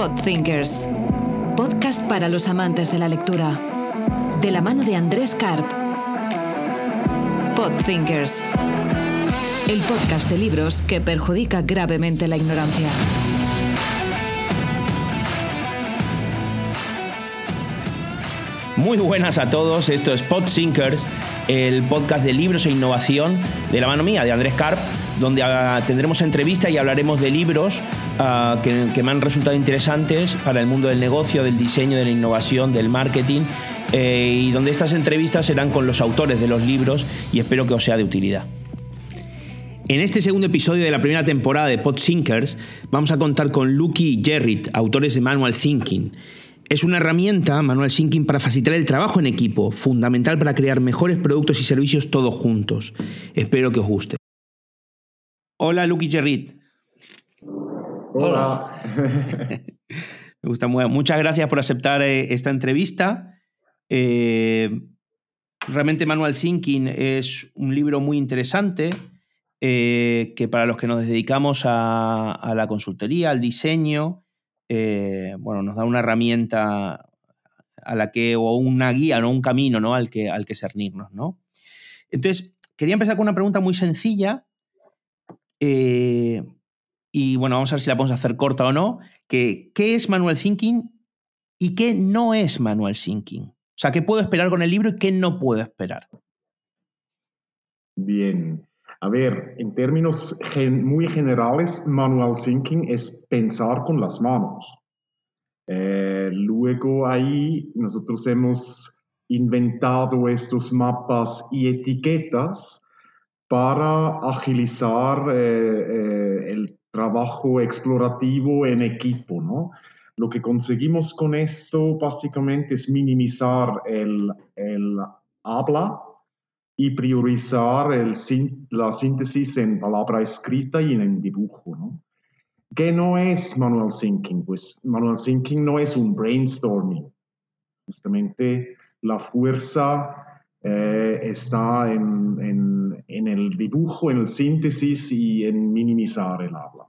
Podthinkers. Podcast para los amantes de la lectura. De la mano de Andrés Karp. Podthinkers. El podcast de libros que perjudica gravemente la ignorancia. Muy buenas a todos, esto es Podthinkers, el podcast de libros e innovación de la mano mía, de Andrés Karp, donde ah, tendremos entrevistas y hablaremos de libros ah, que, me han resultado interesantes para el mundo del negocio, del diseño, de la innovación, del marketing, eh, y donde estas entrevistas serán con los autores de los libros y espero que os sea de utilidad. En este segundo episodio de la primera temporada de Podthinkers vamos a contar con Lucky y Jerrit, autores de Manual Thinking. Es una herramienta, Manual Thinking, para facilitar el trabajo en equipo, fundamental para crear mejores productos y servicios todos juntos. Espero que os guste. Hola, Lucky Jerrit. Hola. Me gusta muy. Muchas gracias por aceptar eh, esta entrevista. Eh, realmente Manual Thinking es un libro muy interesante eh, que para los que nos dedicamos a la consultoría, al diseño, bueno, nos da una herramienta a la que, o una guía, ¿no? un camino ¿no? al, que, al que cernirnos. ¿no? Entonces, quería empezar con una pregunta muy sencilla. Eh, y bueno, vamos a ver si la podemos hacer corta o no. Que, ¿Qué es Manual Thinking y qué no es Manual Thinking? O sea, ¿qué puedo esperar con el libro y qué no puedo esperar? Bien. A ver, en términos muy generales, manual thinking es pensar con las manos. Eh, luego ahí nosotros hemos inventado estos mapas y etiquetas para agilizar eh, eh, el trabajo explorativo en equipo, ¿no? Lo que conseguimos con esto básicamente es minimizar el, habla y priorizar la síntesis en palabra escrita y en dibujo. ¿no? ¿Qué no es manual thinking? Pues manual thinking no es un brainstorming. Justamente la fuerza eh, está en, en, en, el dibujo, en el síntesis y en minimizar el habla.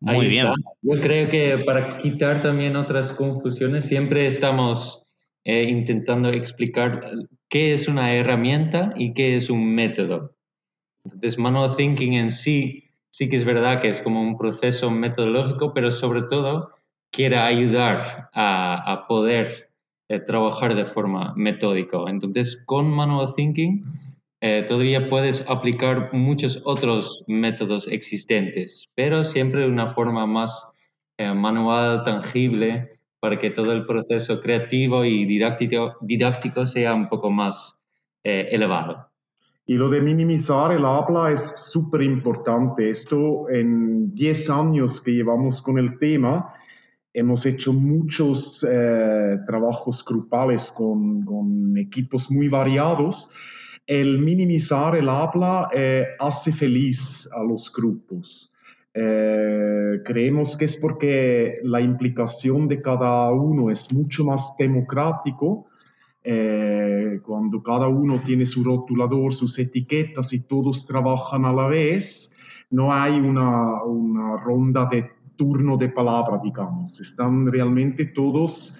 Muy bien. Yo creo que para quitar también otras confusiones, siempre estamos eh, intentando explicar qué es una herramienta y qué es un método. Entonces, Manual Thinking en sí, sí que es verdad que es como un proceso metodológico, pero sobre todo quiere ayudar a, poder eh, trabajar de forma metódica. Entonces, con Manual Thinking eh, todavía puedes aplicar muchos otros métodos existentes, pero siempre de una forma más eh, manual, tangible, para que todo el proceso creativo y didáctico, didáctico sea un poco más elevado. Y lo de minimizar el habla es súper importante. Esto en 10 años que llevamos con el tema, hemos hecho muchos eh, trabajos grupales con, con, equipos muy variados. El minimizar el habla eh, hace feliz a los grupos. Eh, creemos que es porque la implicación de cada uno es mucho más democrático. Eh, cuando cada uno tiene su rotulador, sus etiquetas y todos trabajan a la vez, no hay una, una ronda de turno de palabra, digamos. Están realmente todos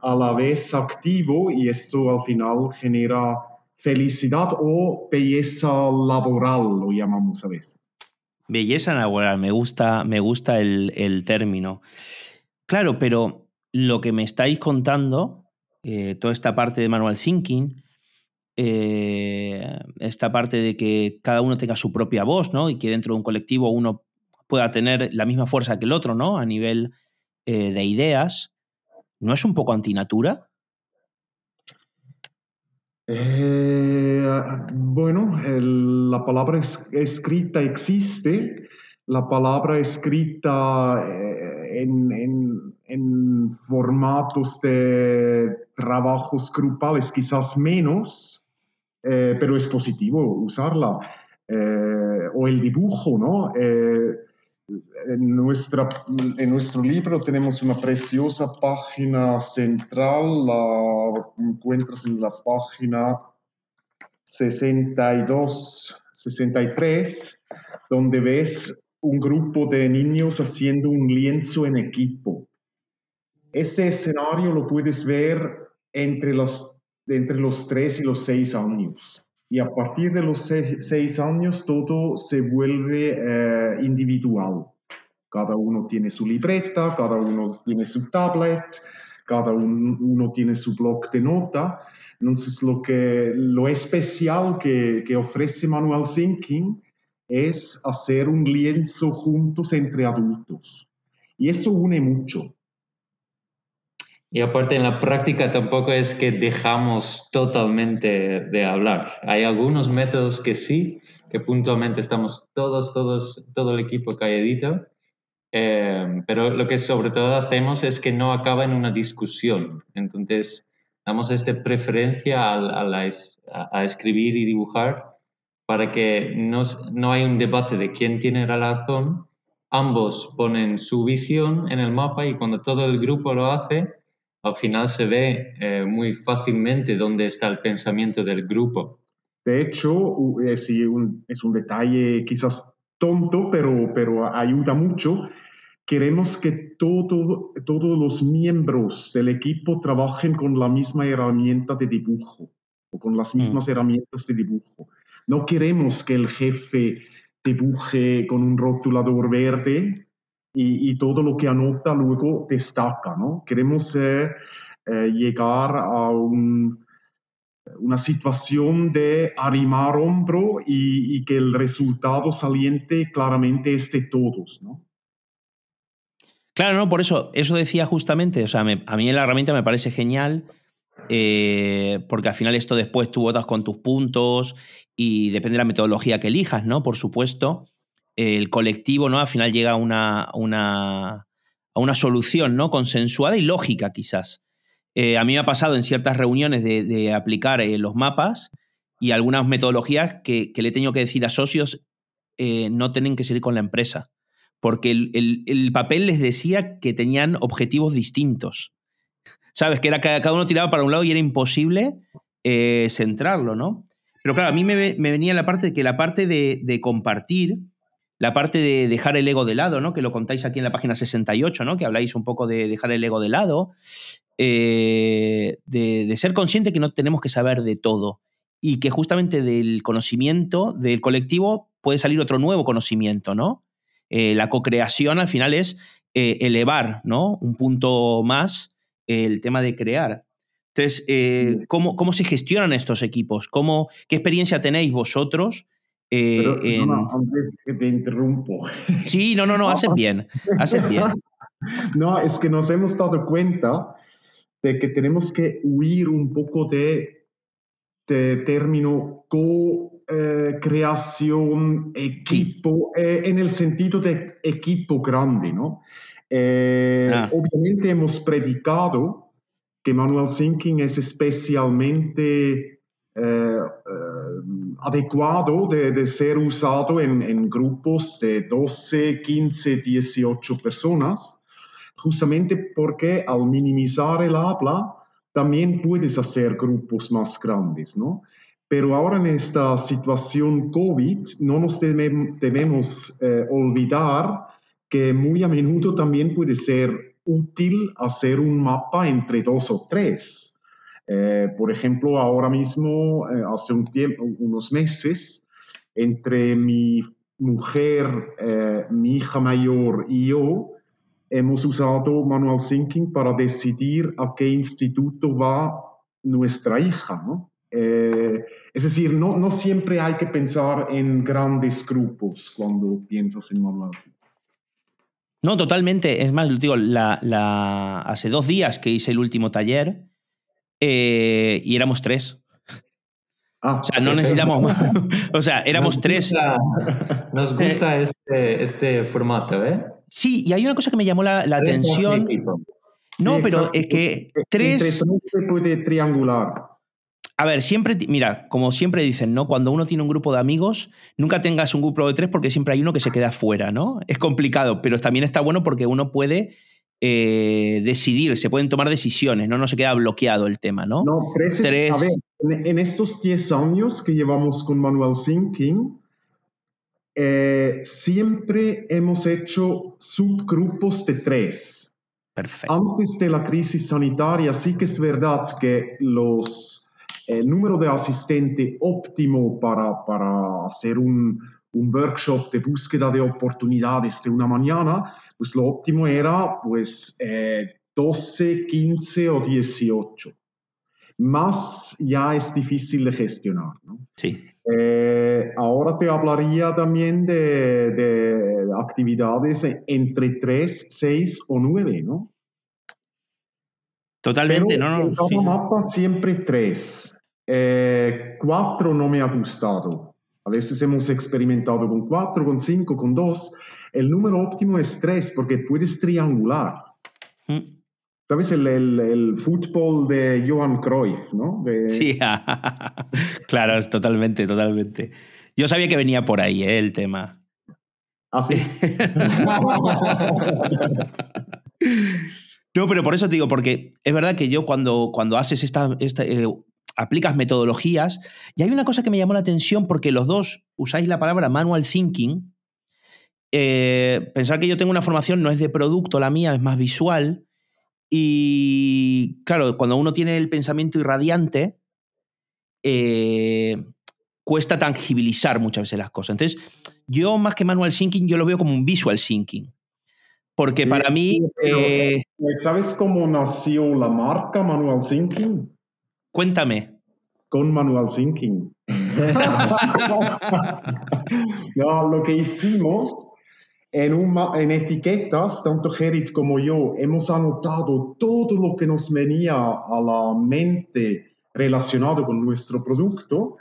a la vez activo y esto al final genera felicidad o belleza laboral, lo llamamos a veces. Belleza laboral, me gusta, me gusta el, término. Claro, pero lo que me estáis contando, eh, toda esta parte de manual thinking, eh, esta parte de que cada uno tenga su propia voz, ¿no? Y que dentro de un colectivo uno pueda tener la misma fuerza que el otro, ¿no? A nivel eh, de ideas, ¿no es un poco antinatura? Eh, bueno, la palabra escrita existe, la palabra escrita eh, en, formatos de trabajos grupales quizás menos, pero es positivo usarla. o el dibujo, ¿no? En, nuestro libro tenemos una preciosa página central, la encuentras en la página 62, 63, donde ves un grupo de niños haciendo un lienzo en equipo. Ese escenario lo puedes ver entre los, entre los 3 y los 6 años. Y a partir de los 6 años todo se vuelve eh, individual. Cada uno tiene su libreta, cada uno tiene su tablet, cada uno tiene su blog de nota. Entonces, lo, que, lo especial que, que ofrece Manual Thinking es hacer un lienzo juntos entre adultos. Y eso une mucho. Y aparte en la práctica tampoco es que dejamos totalmente de hablar. Hay algunos métodos que sí, que puntualmente estamos todos, todos, todo el equipo calladito, eh, pero lo que sobre todo hacemos es que no acaba en una discusión. Entonces, damos esta preferencia a, a, escribir y dibujar para que no, no haya un debate de quién tiene la razón. Ambos ponen su visión en el mapa y cuando todo el grupo lo hace, al final se ve eh, muy fácilmente dónde está el pensamiento del grupo. De hecho, es un, es un detalle quizás tonto, pero, pero ayuda mucho. Queremos que todo, todos los miembros del equipo trabajen con la misma herramienta de dibujo o con las mm. mismas herramientas de dibujo. No queremos que el jefe dibuje con un rotulador verde y, todo lo que anota luego destaca, ¿no? Queremos eh, llegar a un, una situación de arrimar hombro y, que el resultado saliente claramente es de todos, ¿no? Claro, no, por eso, eso decía justamente, o sea, a mí la herramienta me parece genial, eh, porque al final esto después tú votas con tus puntos y depende de la metodología que elijas, ¿no? Por supuesto, el colectivo, ¿no? Al final llega a una, una, a una solución, ¿no? Consensuada y lógica, quizás. Eh, a mí me ha pasado en ciertas reuniones de, aplicar eh, los mapas y algunas metodologías que, le tengo que decir a socios eh, no tienen que seguir con la empresa, porque el, papel les decía que tenían objetivos distintos. ¿Sabes? Que era cada uno tiraba para un lado y era imposible centrarlo, ¿no? Pero claro, a mí me, venía la parte que la parte de, compartir, la parte de dejar el ego de lado, ¿no? Que lo contáis aquí en la página 68, ¿no? Que habláis un poco de dejar el ego de lado, eh, de, ser consciente que no tenemos que saber de todo y que justamente del conocimiento del colectivo puede salir otro nuevo conocimiento, ¿no? Eh, la co-creación al final es eh, elevar, ¿no? Un punto más el tema de crear. Entonces, ¿cómo, ¿cómo, se gestionan estos equipos? ¿Cómo, ¿Qué experiencia tenéis vosotros? No, antes que te interrumpo. Sí, no, no, no, hacen bien, hacen bien. No, es que nos hemos dado cuenta de que tenemos que huir un poco de, de término co-creación, equipo, eh, en el sentido de equipo grande, ¿no? Eh, ah. Obviamente hemos predicado que Manual Thinking es especialmente eh, adecuado de, de, ser usado en, en, grupos de 12, 15, 18 personas justamente porque al minimizar el habla, también puedes hacer grupos más grandes, ¿no? Pero ahora en esta situación COVID, no nos debemos eh, olvidar que muy a menudo también puede ser útil hacer un mapa entre dos o tres. Eh, por ejemplo, ahora mismo, eh, hace un tiempo, unos meses, entre mi mujer, mi hija mayor y yo, hemos usado Manual Thinking para decidir a qué instituto va nuestra hija, ¿no? Eh, es decir, no, no siempre hay que pensar en grandes grupos cuando piensas en Manual Thinking. No, totalmente. Es más, digo, la, hace dos días que hice el último taller eh, y éramos tres. Ah, o sea, no necesitamos más. o sea, éramos tres. Nos gusta este, este formato, ¿eh? Sí, y hay una cosa que me llamó la, atención. No, pero es que tres. se puede triangular. A ver, siempre, mira, como siempre dicen, ¿no? Cuando uno tiene un grupo de amigos, nunca tengas un grupo de tres porque siempre hay uno que se queda fuera, ¿no? Es complicado, pero también está bueno porque uno puede eh, decidir, se pueden tomar decisiones, ¿no? No se queda bloqueado el tema, ¿no? No, tres, tres... a ver, en, estos 10 años que llevamos con Manual Thinking, eh, siempre hemos hecho subgrupos de tres. Perfecto. Antes de la crisis sanitaria, sí que es verdad que los, el número de asistente óptimo para, para hacer un, un workshop de búsqueda de oportunidades de una mañana, pues lo óptimo era pues eh, 12, 15 o 18. Más ya es difícil de gestionar. ¿no? Sí. Eh, ahora te hablaría también de, de, actividades entre 3, 6 o 9, ¿no? Totalmente, Pero no, no. En cada sí. mapa siempre 3. Eh, 4 no me ha gustado. A veces hemos experimentado con 4, con 5, con 2. El número óptimo es 3 porque puedes triangular. Mm. ¿Sabes? El, el, el, fútbol de Johan Cruyff, ¿no? De... Sí, claro, es totalmente, totalmente. Yo sabía que venía por ahí ¿eh? el tema. ¿Ah, sí? no, pero por eso te digo, porque es verdad que yo cuando, cuando haces esta, esta eh, aplicas metodologías, y hay una cosa que me llamó la atención porque los dos usáis la palabra manual thinking. Eh, pensar que yo tengo una formación no es de producto, la mía es más visual. Y claro, cuando uno tiene el pensamiento irradiante, eh, cuesta tangibilizar muchas veces las cosas. Entonces, yo más que manual thinking, yo lo veo como un visual thinking. Porque sí, para mí... Pero, eh, ¿Sabes cómo nació la marca Manual Thinking? Cuéntame. Con Manual Thinking. no, lo que hicimos en, un, en, etiquetas, tanto Gerrit como yo, hemos anotado todo lo que nos venía a la mente relacionado con nuestro producto.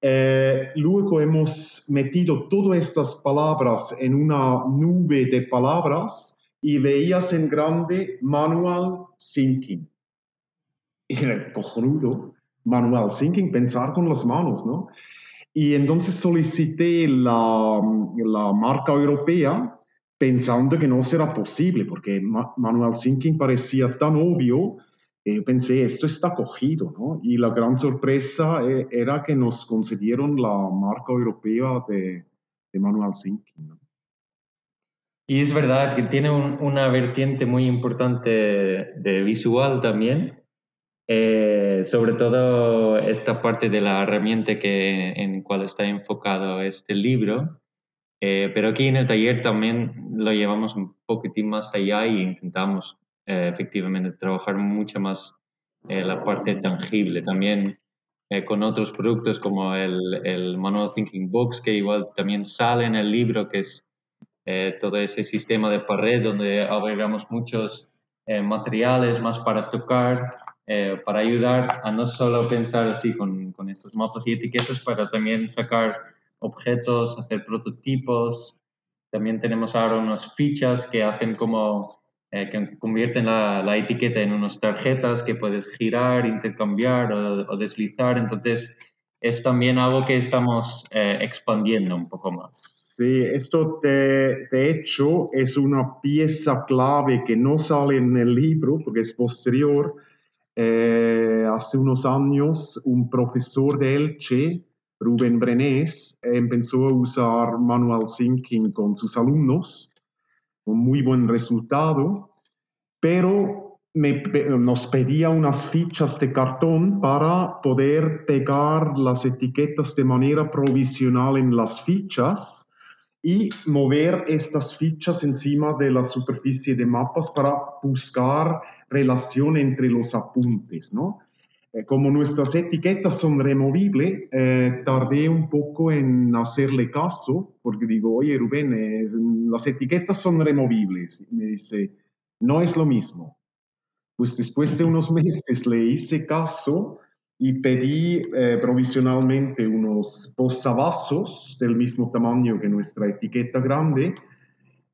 Eh, luego hemos metido todas estas palabras en una nube de palabras y veías en grande Manual Thinking. Era cojonudo, Manual Thinking, pensar con las manos, ¿no? Y entonces solicité la, la, marca europea pensando que no será posible, porque Manual Thinking parecía tan obvio, yo pensé, esto está cogido, ¿no? Y la gran sorpresa eh, era que nos concedieron la marca europea de, de Manual Thinking. ¿no? Y es verdad que tiene un, una vertiente muy importante de visual también, eh, sobre todo esta parte de la herramienta que, en cual está enfocado este libro. Eh, pero aquí en el taller también lo llevamos un poquitín más allá y intentamos eh, efectivamente trabajar mucho más la parte tangible. También con otros productos como el, el Manual Thinking Box, que igual también sale en el libro, que es todo ese sistema de pared donde agregamos muchos materiales más para tocar, eh, para ayudar a no solo pensar así con, con, estos mapas y etiquetas, para también sacar objetos, hacer prototipos. También tenemos ahora unas fichas que hacen como, eh, que convierten la, la, etiqueta en unas tarjetas que puedes girar, intercambiar o, o deslizar. Entonces, es también algo que estamos eh, expandiendo un poco más. Sí, esto de, de, hecho es una pieza clave que no sale en el libro porque es posterior. Eh, hace unos años un profesor de Elche, Rubén Brenés, empezó a usar Manual Thinking con sus alumnos, con muy buen resultado, pero nos pedía unas fichas de cartón para poder pegar las etiquetas de manera provisional en las fichas y mover estas fichas encima de la superficie de mapas para buscar relación entre los apuntes, ¿no? Eh, como nuestras etiquetas son removibles, eh, tardé un poco en hacerle caso, porque digo, oye Rubén, eh, las etiquetas son removibles. Me dice, no es lo mismo. Pues después de unos meses le hice caso y pedí eh, provisionalmente unos posavasos del mismo tamaño que nuestra etiqueta grande.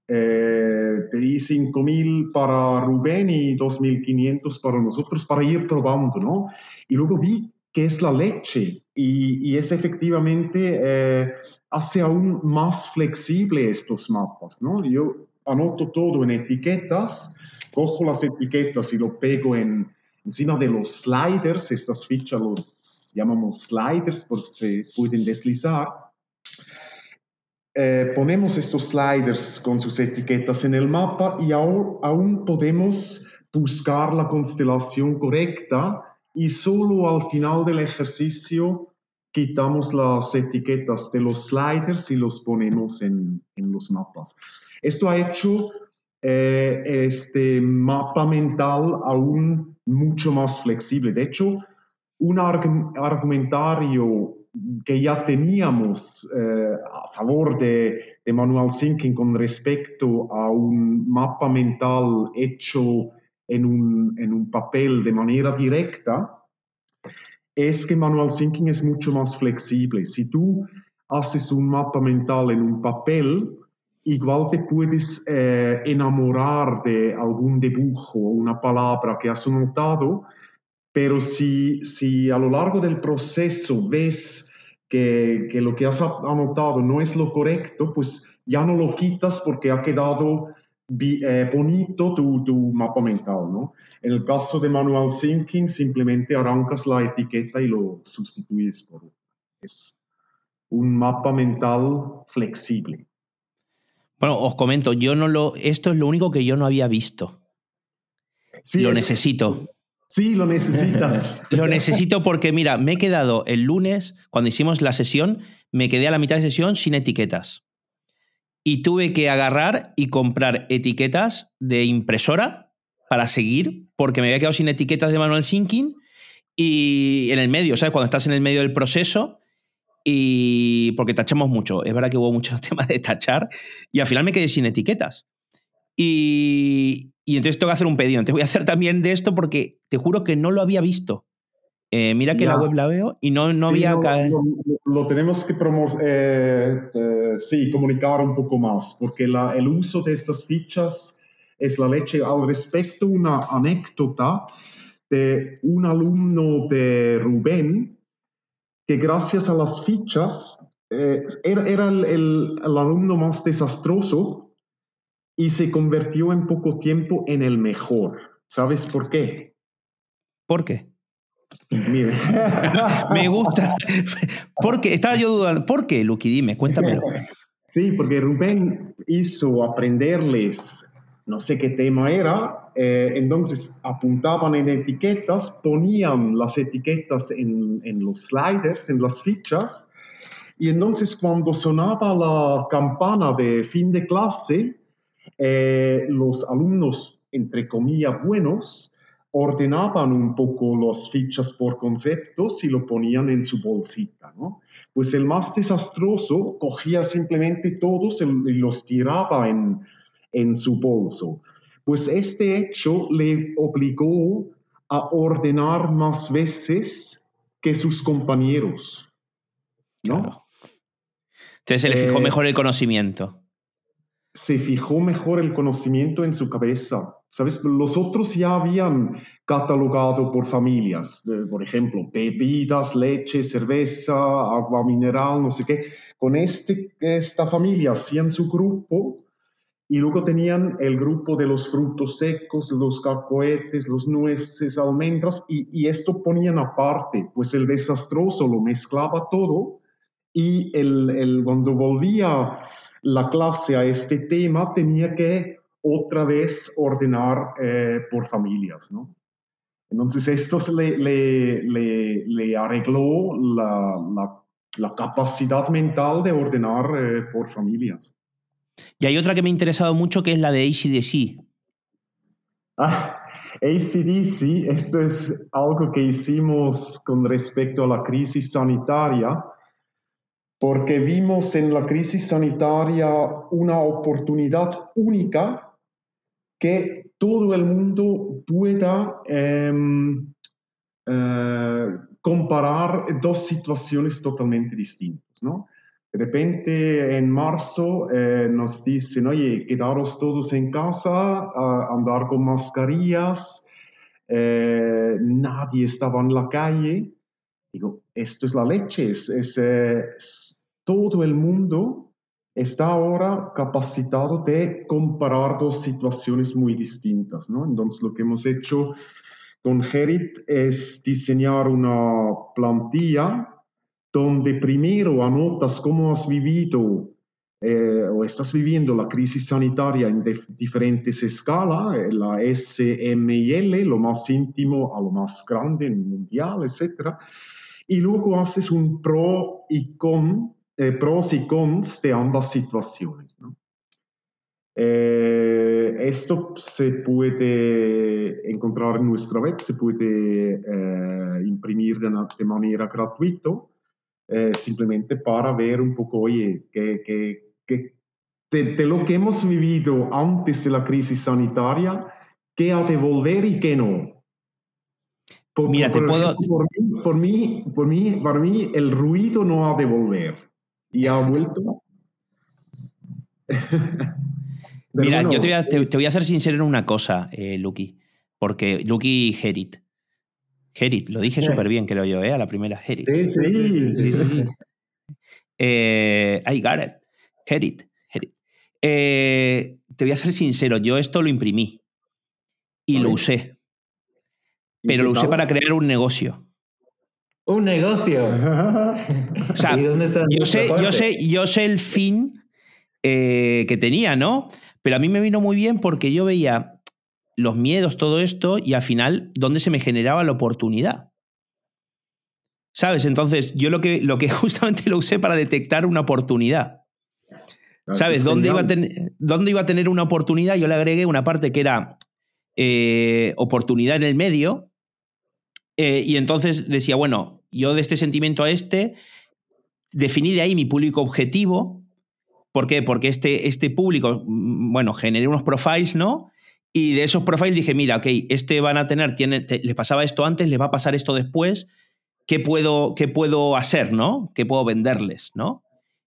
Eh, pedí 5.000 para Rubén y 2.500 para nosotros para ir probando, ¿no? Y luego vi que es la leche y, y es efectivamente, eh, hace aún más flexible estos mapas, ¿no? Yo anoto todo en etiquetas, cojo las etiquetas y lo pego en, encima de los sliders, estas fichas los llamamos sliders porque se pueden deslizar. eh, ponemos estos sliders con sus etiquetas en el mapa y aún, aún podemos buscar la constelación correcta y solo al final del ejercicio quitamos las etiquetas de los sliders y los ponemos en, en los mapas. Esto ha hecho eh, este mapa mental aún mucho más flexible. De hecho, un argumentario que ya teníamos eh, a favor de, de, Manual Thinking con respecto a un mapa mental hecho en un, en un papel de manera directa, es que Manual Thinking es mucho más flexible. Si tú haces un mapa mental en un papel, igual te puedes eh, enamorar de algún dibujo o una palabra que has notado, pero si, si a lo largo del proceso ves que, que, lo que has anotado no es lo correcto, pues ya no lo quitas porque ha quedado eh, bonito tu, tu, mapa mental, ¿no? En el caso de Manual Thinking, simplemente arrancas la etiqueta y lo sustituyes por es un mapa mental flexible. Bueno, os comento, yo no lo, esto es lo único que yo no había visto. Sí, lo necesito. Sí, lo necesitas. lo necesito porque, mira, me he quedado el lunes, cuando hicimos la sesión, me quedé a la mitad de sesión sin etiquetas. Y tuve que agarrar y comprar etiquetas de impresora para seguir, porque me había quedado sin etiquetas de manual syncing y en el medio, ¿sabes? Cuando estás en el medio del proceso y porque tachamos mucho. Es verdad que hubo muchos temas de tachar y al final me quedé sin etiquetas. Y, y entonces tengo que hacer un pedido. Entonces voy a hacer también de esto porque te juro que no lo había visto. Eh, mira que la web la veo y no, no había... lo, tenemos que eh, eh, sí, comunicar un poco más, porque la, el uso de estas fichas es la leche. Al respecto, una anécdota de un alumno de Rubén que gracias a las fichas eh, era, era el, el, alumno más desastroso y se convirtió en poco tiempo en el mejor. ¿Sabes por qué? ¿Por qué? Me gusta. porque Estaba yo dudando. ¿Por qué, Lucky? Dime, cuéntamelo. Sí, porque Rubén hizo aprenderles, no sé qué tema era, eh, entonces apuntaban en etiquetas, ponían las etiquetas en, los sliders, en las fichas, y entonces cuando sonaba la campana de fin de clase, eh, los alumnos, entre comillas, buenos, ordenaban un poco las fichas por conceptos y lo ponían en su bolsita, ¿no? Pues el más desastroso cogía simplemente todos y los tiraba en, en su bolso. Pues este hecho le obligó a ordenar más veces que sus compañeros. ¿no? Entonces se le fijó eh, mejor el conocimiento. Se fijó mejor el conocimiento en su cabeza. ¿Sabes? Los otros ya habían catalogado por familias, por ejemplo, bebidas, leche, cerveza, agua mineral, no sé qué. Con este, esta familia hacían su grupo y luego tenían el grupo de los frutos secos, los cacoetes, los nueces, almendras, y, esto ponían aparte, pues el desastroso lo mezclaba todo y el, el, cuando volvía la clase a este tema tenía que otra vez ordenar eh, por familias, ¿no? Entonces esto le, le, le, le arregló la, la, la, capacidad mental de ordenar eh, por familias. Y hay otra que me ha interesado mucho que es la de ACDC. Ah, ACDC, esto es algo que hicimos con respecto a la crisis sanitaria, porque vimos en la crisis sanitaria una oportunidad única que todo el mundo pueda em, eh, comparar dos situaciones totalmente distintas, ¿no? De repente en marzo eh, nos dicen, oye, quedaros todos en casa, andar con mascarillas, eh, nadie estaba en la calle. Digo, esto es la leche, es, eh, todo el mundo está ahora capacitado de comparar dos situaciones muy distintas, ¿no? Entonces lo que hemos hecho con Gerit es diseñar una plantilla donde primero anotas cómo has vivido eh, o estás viviendo la crisis sanitaria en diferentes escalas, eh, la SMIL, lo más íntimo a lo más grande, mundial, etc. Y luego haces un pro y con, eh, pros y cons de ambas situaciones. esto se puede encontrar en nuestra web, se puede imprimir de, de manera gratuita. Simplemente para ver un poco, oye, qué, que de, lo que hemos vivido antes de la crisis sanitaria, qué ha de volver y qué no. Mira, te puedo... por, mí, por, mí, para mí, el ruido no ha de volver. Y ha vuelto. Mira, yo te voy, a, te, voy, a, hacer sincero en una cosa, eh, Lucky. Porque Lucky Gerit. Gerit, lo dije súper bien, creo yo, ¿eh? A la primera, Gerit. Sí, sí, sí. sí, eh, I got it. Herit. Eh, te voy a ser sincero, yo esto lo imprimí y lo usé. Pero lo usé para crear un negocio. Un negocio. o sea, yo sé, yo, sé, yo sé el fin eh, que tenía, ¿no? Pero a mí me vino muy bien porque yo veía los miedos, todo esto, y al final, ¿dónde se me generaba la oportunidad? ¿Sabes? Entonces, yo lo que, lo que justamente lo usé para detectar una oportunidad. ¿Sabes? ¿Dónde iba, a tener, ¿Dónde iba a tener una oportunidad? Yo le agregué una parte que era eh, oportunidad en el medio. Eh, y entonces decía, bueno, yo de este sentimiento a este, definí de ahí mi público objetivo. ¿Por qué? Porque este, este público, mm, bueno, generé unos profiles, ¿no? Y de esos profiles dije, mira, ok, este van a tener, tiene, le pasaba esto antes, le va a pasar esto después. ¿Qué puedo, qué puedo hacer, no? ¿Qué puedo venderles, no?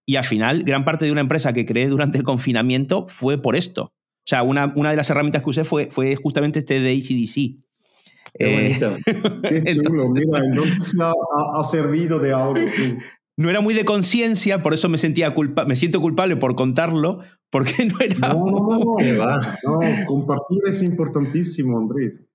Y al final, gran parte de una empresa que creé durante el confinamiento fue por esto. O sea, una, una de las herramientas que usé fue, fue justamente este de ACDC. Qué bonito. Qué chulo. Mira, entonces ha, servido de algo. No era muy de conciencia, por eso me sentía culpa me siento culpable por contarlo, porque no era. No, no, no, compartir es importantísimo, Andrés.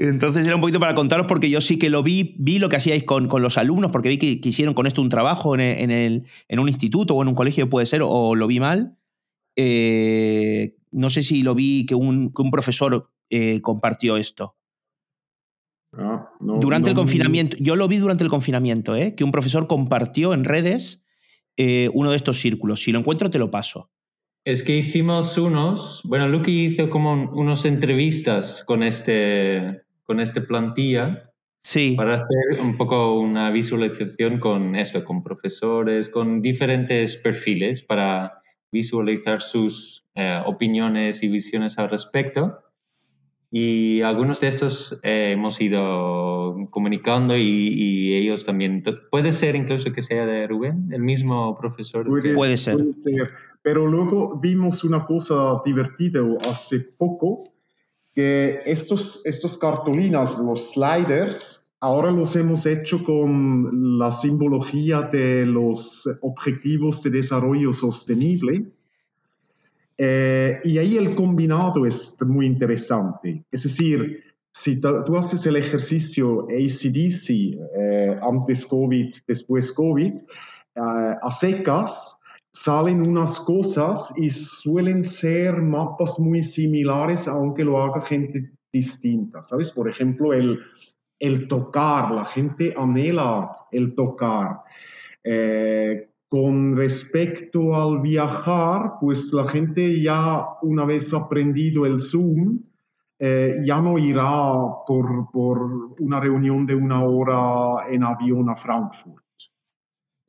Entonces era un poquito para contaros porque yo sí que lo vi, vi lo que hacíais con, los alumnos, porque vi que, hicieron con esto un trabajo en, el, en, un instituto o en un colegio, puede ser, o, lo vi mal. Eh, no sé si lo vi que un, profesor eh, compartió esto. Ah, durante el confinamiento, yo lo vi durante el confinamiento, ¿eh? que un profesor compartió en redes uno de estos círculos. Si lo encuentro, te lo paso. Es que hicimos unos, bueno, Lucky hizo como unos entrevistas con este, con esta plantilla sí. para hacer un poco una visualización con esto, con profesores, con diferentes perfiles para visualizar sus eh, opiniones y visiones al respecto. Y algunos de estos eh, hemos ido comunicando y, ellos también. Puede ser incluso que sea de Rubén, el mismo profesor. Puede, ser. Puede ser. Pero luego vimos una cosa divertida hace poco que estos, estos cartulinas, los sliders, ahora los hemos hecho con la simbología de los objetivos de desarrollo sostenible. Eh, y ahí el combinado es muy interesante. Es decir, si tú haces el ejercicio ACDC, eh, antes COVID, después COVID, eh, a secas, salen unas cosas y suelen ser mapas muy similares, aunque lo haga gente distinta, ¿sabes? Por ejemplo, el, el tocar, la gente anhela el tocar. Eh, con respecto al viajar, pues la gente ya una vez aprendido el Zoom, eh, ya no irá por, por una reunión de una hora en avión a Frankfurt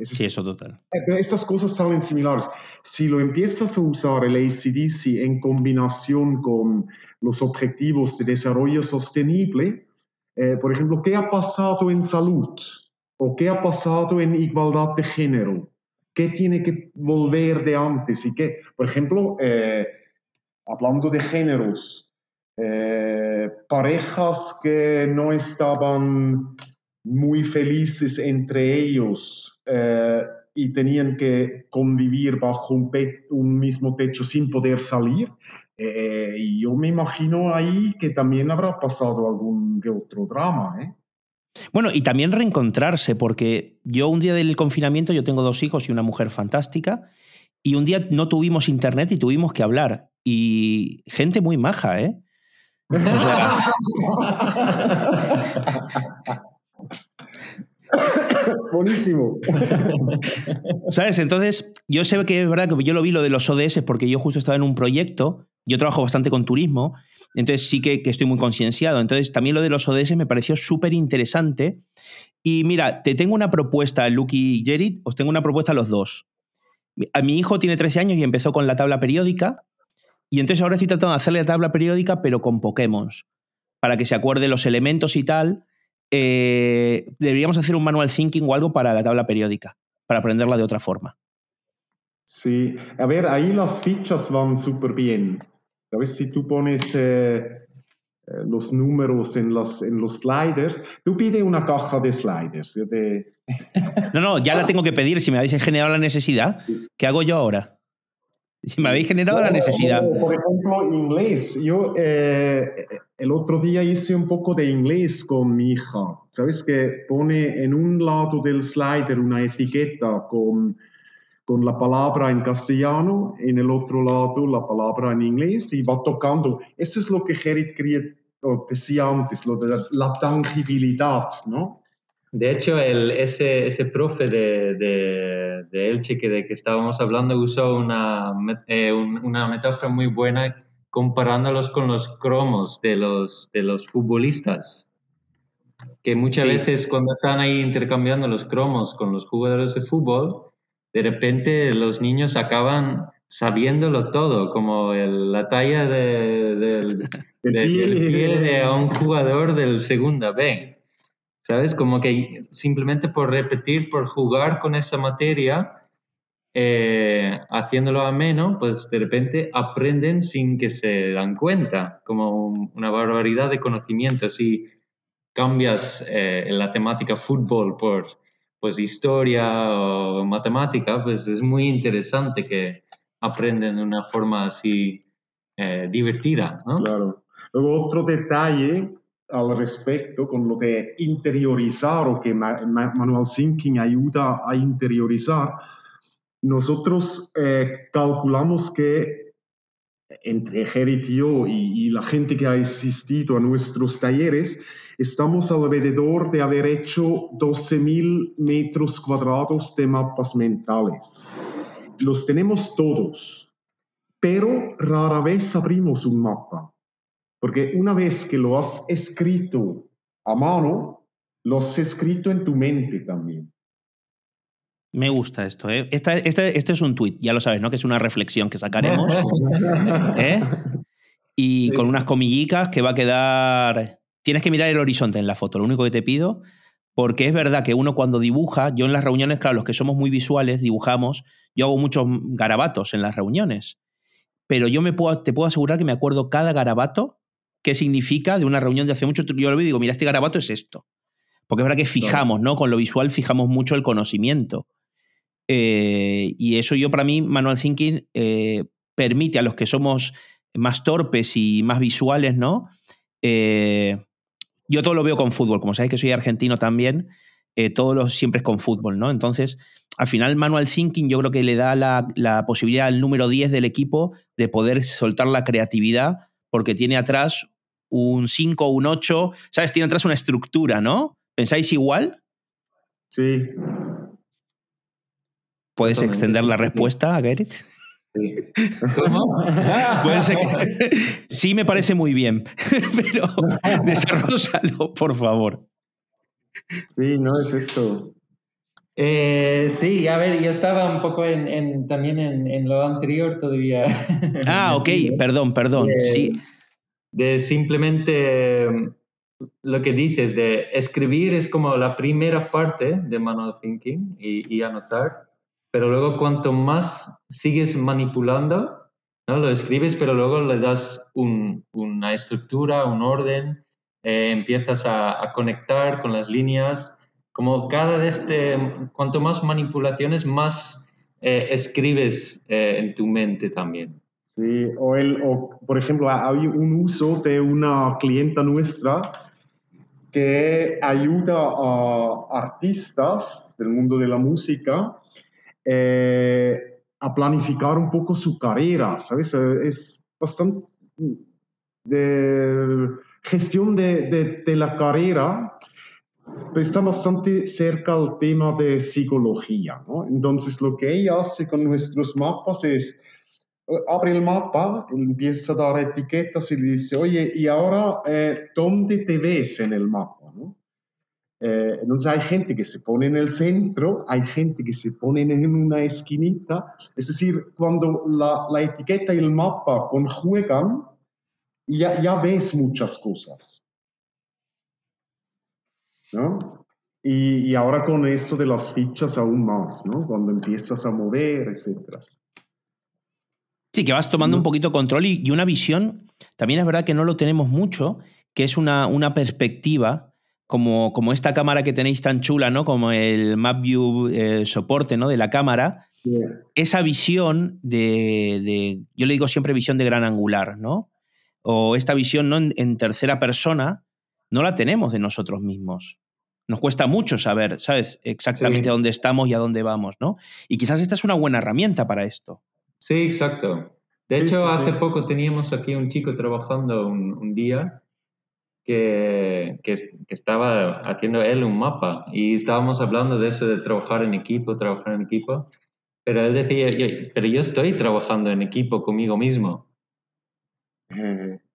sí, eso total. Eh, estas cosas salen similares. Si lo empiezas a usar el ACDC en combinación con los objetivos de desarrollo sostenible, eh, por ejemplo, ¿qué ha pasado en salud? ¿O qué ha pasado en igualdad de género? ¿Qué tiene que volver de antes? Y qué, por ejemplo, eh, hablando de géneros, parejas que no estaban muy felices entre ellos eh, y tenían que convivir bajo un, un mismo techo sin poder salir. Eh, y yo me imagino ahí que también habrá pasado algún otro drama. ¿eh? Bueno, y también reencontrarse, porque yo un día del confinamiento, yo tengo dos hijos y una mujer fantástica, y un día no tuvimos internet y tuvimos que hablar. Y gente muy maja, ¿eh? Buenísimo. ¿Sabes? Entonces, yo sé que es verdad que yo lo vi lo de los ODS porque yo justo estaba en un proyecto, yo trabajo bastante con turismo, entonces sí que, estoy muy concienciado. Entonces, también lo de los ODS me pareció súper interesante. Y mira, te tengo una propuesta, Luke y Jared, os tengo una propuesta a los dos. A mi hijo tiene 13 años y empezó con la tabla periódica, y entonces ahora estoy tratando de hacerle la tabla periódica, pero con Pokémon, para que se acuerde los elementos y tal. Eh, deberíamos hacer un manual thinking o algo para la tabla periódica, para aprenderla de otra forma. Sí, a ver, ahí las fichas van súper bien. ¿Sabes? Si tú pones eh, eh, los números en, las, en los sliders, tú pide una caja de sliders. no, no, ya la tengo que pedir. Si me habéis generado la necesidad, ¿qué hago yo ahora? Si me habéis generado la necesidad. Por ejemplo, inglés. Yo eh, el otro día hice un poco de inglés con mi hija. ¿Sabes? Que pone en un lado del slider una etiqueta con, con la palabra en castellano, en el otro lado la palabra en inglés y va tocando. Eso es lo que Gerrit decía antes, lo de la tangibilidad, ¿no? De hecho, el, ese, ese profe de, de, de, Elche que, de que estábamos hablando usó una, eh, una metáfora muy buena comparándolos con los cromos de los, de los futbolistas. Que muchas veces cuando están ahí intercambiando los cromos con los jugadores de fútbol, de repente los niños acaban sabiéndolo todo, como la talla de, del, pie de un jugador del segunda B. ¿sabes? Como que simplemente por repetir, por jugar con esa materia, eh, haciéndolo ameno, pues de repente aprenden sin que se dan cuenta, como una barbaridad de conocimiento. Si cambias eh, la temática fútbol por pues historia o matemática, pues es muy interesante que aprenden de una forma así eh, divertida. Claro. Luego otro detalle al respecto con lo de interiorizar o que Manual Thinking ayuda a interiorizar, nosotros eh, calculamos que entre Gerit y yo y, la gente que ha asistido a nuestros talleres, estamos alrededor de haber hecho 12.000 metros cuadrados de mapas mentales. Los tenemos todos, pero rara vez abrimos un mapa. Porque una vez que lo has escrito a mano, lo has escrito en tu mente también. Me gusta esto. ¿eh? Este, este, es un tuit, ya lo sabes, ¿no? Que es una reflexión que sacaremos. ¿eh? Y con unas comillicas que va a quedar. Tienes que mirar el horizonte en la foto, lo único que te pido. Porque es verdad que uno cuando dibuja, yo en las reuniones, claro, los que somos muy visuales, dibujamos, yo hago muchos garabatos en las reuniones. Pero yo me puedo, te puedo asegurar que me acuerdo cada garabato qué significa de una reunión de hace mucho. Yo lo veo y digo, mira, este garabato es esto. Porque es verdad que fijamos, ¿no? Con lo visual fijamos mucho el conocimiento. Eh, y eso yo para mí, Manual Thinking, eh, permite a los que somos más torpes y más visuales, ¿no? Eh, yo todo lo veo con fútbol, como sabéis que soy argentino también, todo lo siempre es con fútbol, ¿no? Entonces, al final, Manual Thinking yo creo que le da la, la posibilidad al número 10 del equipo de poder soltar la creatividad porque tiene atrás un 5 o un 8, ¿sabes? Tiene atrás una estructura, ¿no? ¿Pensáis igual? Sí. ¿Puedes extender la respuesta a Gerrit? Sí. ¿Cómo? sí, me parece muy bien, pero desarrollalo, por favor. Sí, no es eso. Eh, sí, a ver, yo estaba un poco en, también en, lo anterior todavía. Ah, ok, perdón, perdón. sí. De simplemente lo que dices, de escribir es como la primera parte de manual thinking y, anotar, pero luego cuanto más sigues manipulando, ¿no? lo escribes, pero luego le das una estructura, un orden, eh, empiezas a, a conectar con las líneas como cada de este, cuanto más manipulaciones, más eh, escribes eh, en tu mente también. Sí, o, el, o por ejemplo, hay un uso de una clienta nuestra que ayuda a artistas del mundo de la música eh, a planificar un poco su carrera, ¿sabes? Es bastante de gestión de, la carrera, pero está bastante cerca al tema de psicología, ¿no? Entonces, lo que ella hace con nuestros mapas es, abre el mapa, empieza a dar etiquetas y dice, oye, ¿y ahora eh, dónde te ves en el mapa? ¿No? Eh, entonces hay gente que se pone en el centro, hay gente que se pone en una esquinita, es decir, cuando la, la etiqueta y el mapa conjuegan, ya, ya ves muchas cosas. ¿no? Y, y, ahora con esto de las fichas aún más, ¿no? Cuando empiezas a mover, etc. Sí, que vas tomando un poquito control y, y, una visión, también es verdad que no lo tenemos mucho, que es una, una perspectiva como, como esta cámara que tenéis tan chula, ¿no? Como el MapView eh, soporte, ¿no? De la cámara. Esa visión de, yo le digo siempre visión de gran angular, ¿no? O esta visión ¿no? en, tercera persona, no la tenemos de nosotros mismos. Nos cuesta mucho saber, ¿sabes? Exactamente dónde estamos y a dónde vamos, ¿no? Y quizás esta es una buena herramienta para esto. Sí, exacto. De hecho, hace poco teníamos aquí un chico trabajando un, un día que, que, estaba haciendo él un mapa y estábamos hablando de eso de trabajar en equipo, trabajar en equipo, pero él decía, pero yo estoy trabajando en equipo conmigo mismo.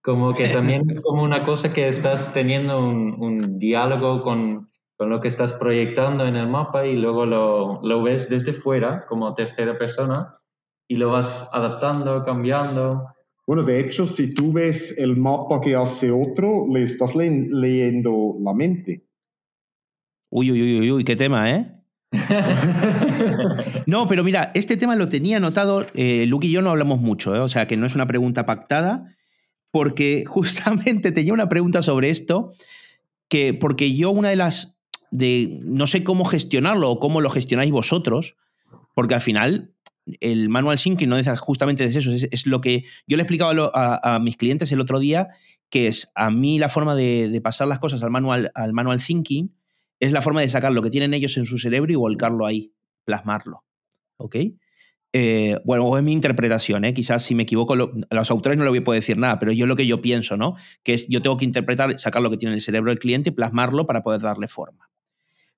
Como que también es como una cosa que estás teniendo un, un diálogo con, con, lo que estás proyectando en el mapa y luego lo, lo ves desde fuera como tercera persona y lo vas adaptando, cambiando. Bueno, de hecho, si tú ves el mapa que hace otro, le estás leyendo la mente. Uy, uy, uy, uy, qué tema, ¿eh? no, pero mira, este tema lo tenía anotado, eh, Luke y yo no hablamos mucho, ¿eh? o sea que no es una pregunta pactada, porque justamente tenía una pregunta sobre esto, que porque yo una de las, de, no sé cómo gestionarlo o cómo lo gestionáis vosotros, porque al final el manual syncing no es justamente de eso, es, lo que yo le explicaba a, a, mis clientes el otro día, que es a mí la forma de, pasar las cosas al manual, al manual thinking es la forma de sacar lo que tienen ellos en su cerebro y volcarlo ahí, plasmarlo. ¿Ok? Eh, bueno, es mi interpretación, ¿eh? quizás si me equivoco, a los autores no le voy a poder decir nada, pero yo lo que yo pienso, ¿no? Que es yo tengo que interpretar, sacar lo que tiene en el cerebro del cliente y plasmarlo para poder darle forma.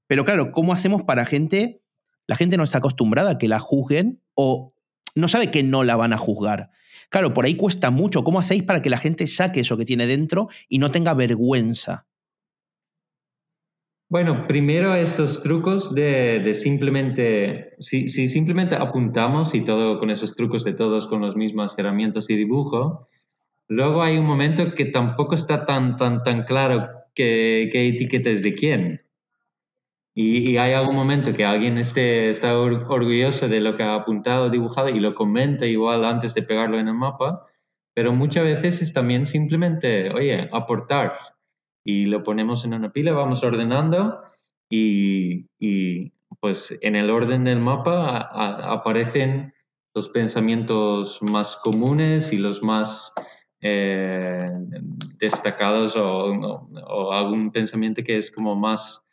Pero claro, ¿cómo hacemos para gente la gente no está acostumbrada a que la juzguen o no sabe que no la van a juzgar. Claro, por ahí cuesta mucho. ¿Cómo hacéis para que la gente saque eso que tiene dentro y no tenga vergüenza? Bueno, primero estos trucos de, simplemente, si, simplemente apuntamos y todo con esos trucos de todos con las mismas herramientas y dibujo, luego hay un momento que tampoco está tan, tan, tan claro qué, qué etiqueta es de quién. Y, hay algún momento que alguien esté, está orgulloso de lo que ha apuntado, dibujado y lo comenta igual antes de pegarlo en el mapa, pero muchas veces es también simplemente, oye, aportar. Y lo ponemos en una pila, vamos ordenando y, y pues en el orden del mapa aparecen los pensamientos más comunes y los más eh, destacados o, o, algún pensamiento que es como más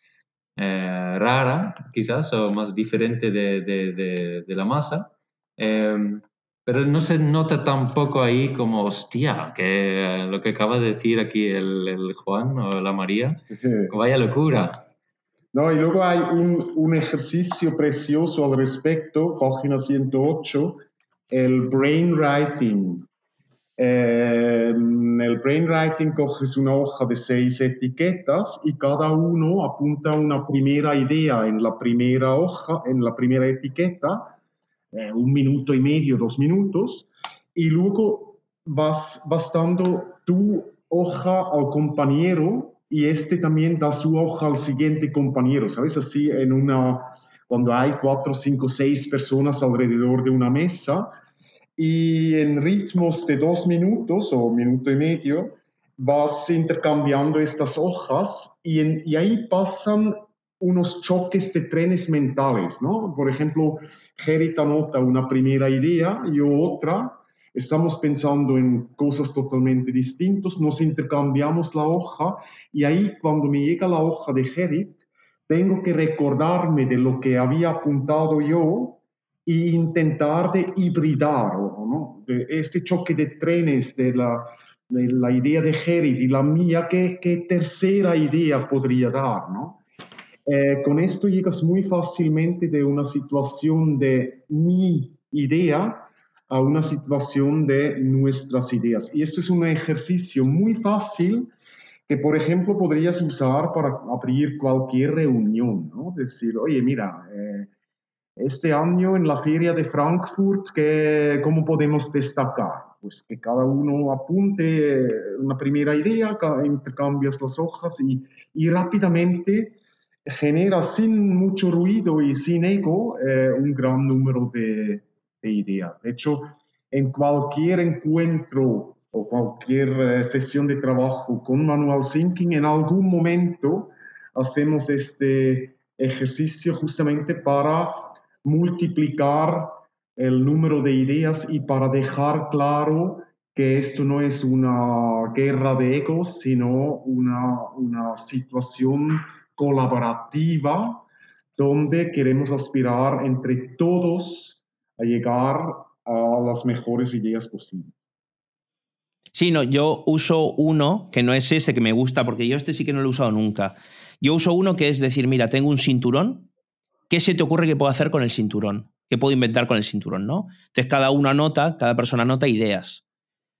eh, rara, quizás, o más diferente de, de, de, la masa. Em, pero no se nota tampoco ahí como, hostia, que lo que acaba de decir aquí el, el Juan o la María, vaya locura. No, y luego hay un, un, ejercicio precioso al respecto, página 108, el brainwriting. Eh, el brainwriting coges una hoja de seis etiquetas y cada uno apunta una primera idea en la primera hoja, en la primera etiqueta, eh, un minuto y medio, dos minutos, y luego vas, dando tu hoja al compañero y este también da su hoja al siguiente compañero, ¿sabes? Así en una, cuando hay cuatro, cinco, seis personas alrededor de una mesa, y en ritmos de dos minutos o minuto y medio vas intercambiando estas hojas y, y ahí pasan unos choques de trenes mentales, ¿no? Por ejemplo, Gerit anota una primera idea, y otra, estamos pensando en cosas totalmente distintas, nos intercambiamos la hoja y ahí cuando me llega la hoja de Gerit, tengo que recordarme de lo que había apuntado yo e intentar de hibridar, ¿no? de este choque de trenes de la, de la idea de Jerry y la mía, ¿qué, qué tercera idea podría dar? ¿no? Eh, con esto llegas muy fácilmente de una situación de mi idea a una situación de nuestras ideas. Y esto es un ejercicio muy fácil que, por ejemplo, podrías usar para abrir cualquier reunión, ¿no? Decir, oye, mira, eh, este año en la feria de Frankfurt, ¿qué, ¿cómo podemos destacar? Pues que cada uno apunte una primera idea, intercambias las hojas y, y rápidamente genera sin mucho ruido y sin ego eh, un gran número de, de, ideas. De hecho, en cualquier encuentro o cualquier eh, sesión de trabajo con manual thinking, en algún momento hacemos este ejercicio justamente para multiplicar el número de ideas y para dejar claro que esto no es una guerra de egos, sino una, una situación colaborativa donde queremos aspirar entre todos a llegar a las mejores ideas posibles. Sí, no, yo uso uno que no es ese que me gusta, porque yo este sí que no lo he usado nunca. Yo uso uno que es decir, mira, tengo un cinturón, ¿qué se te ocurre que puedo hacer con el cinturón? ¿Qué puedo inventar con el cinturón, no? Entonces cada uno anota, cada persona anota ideas.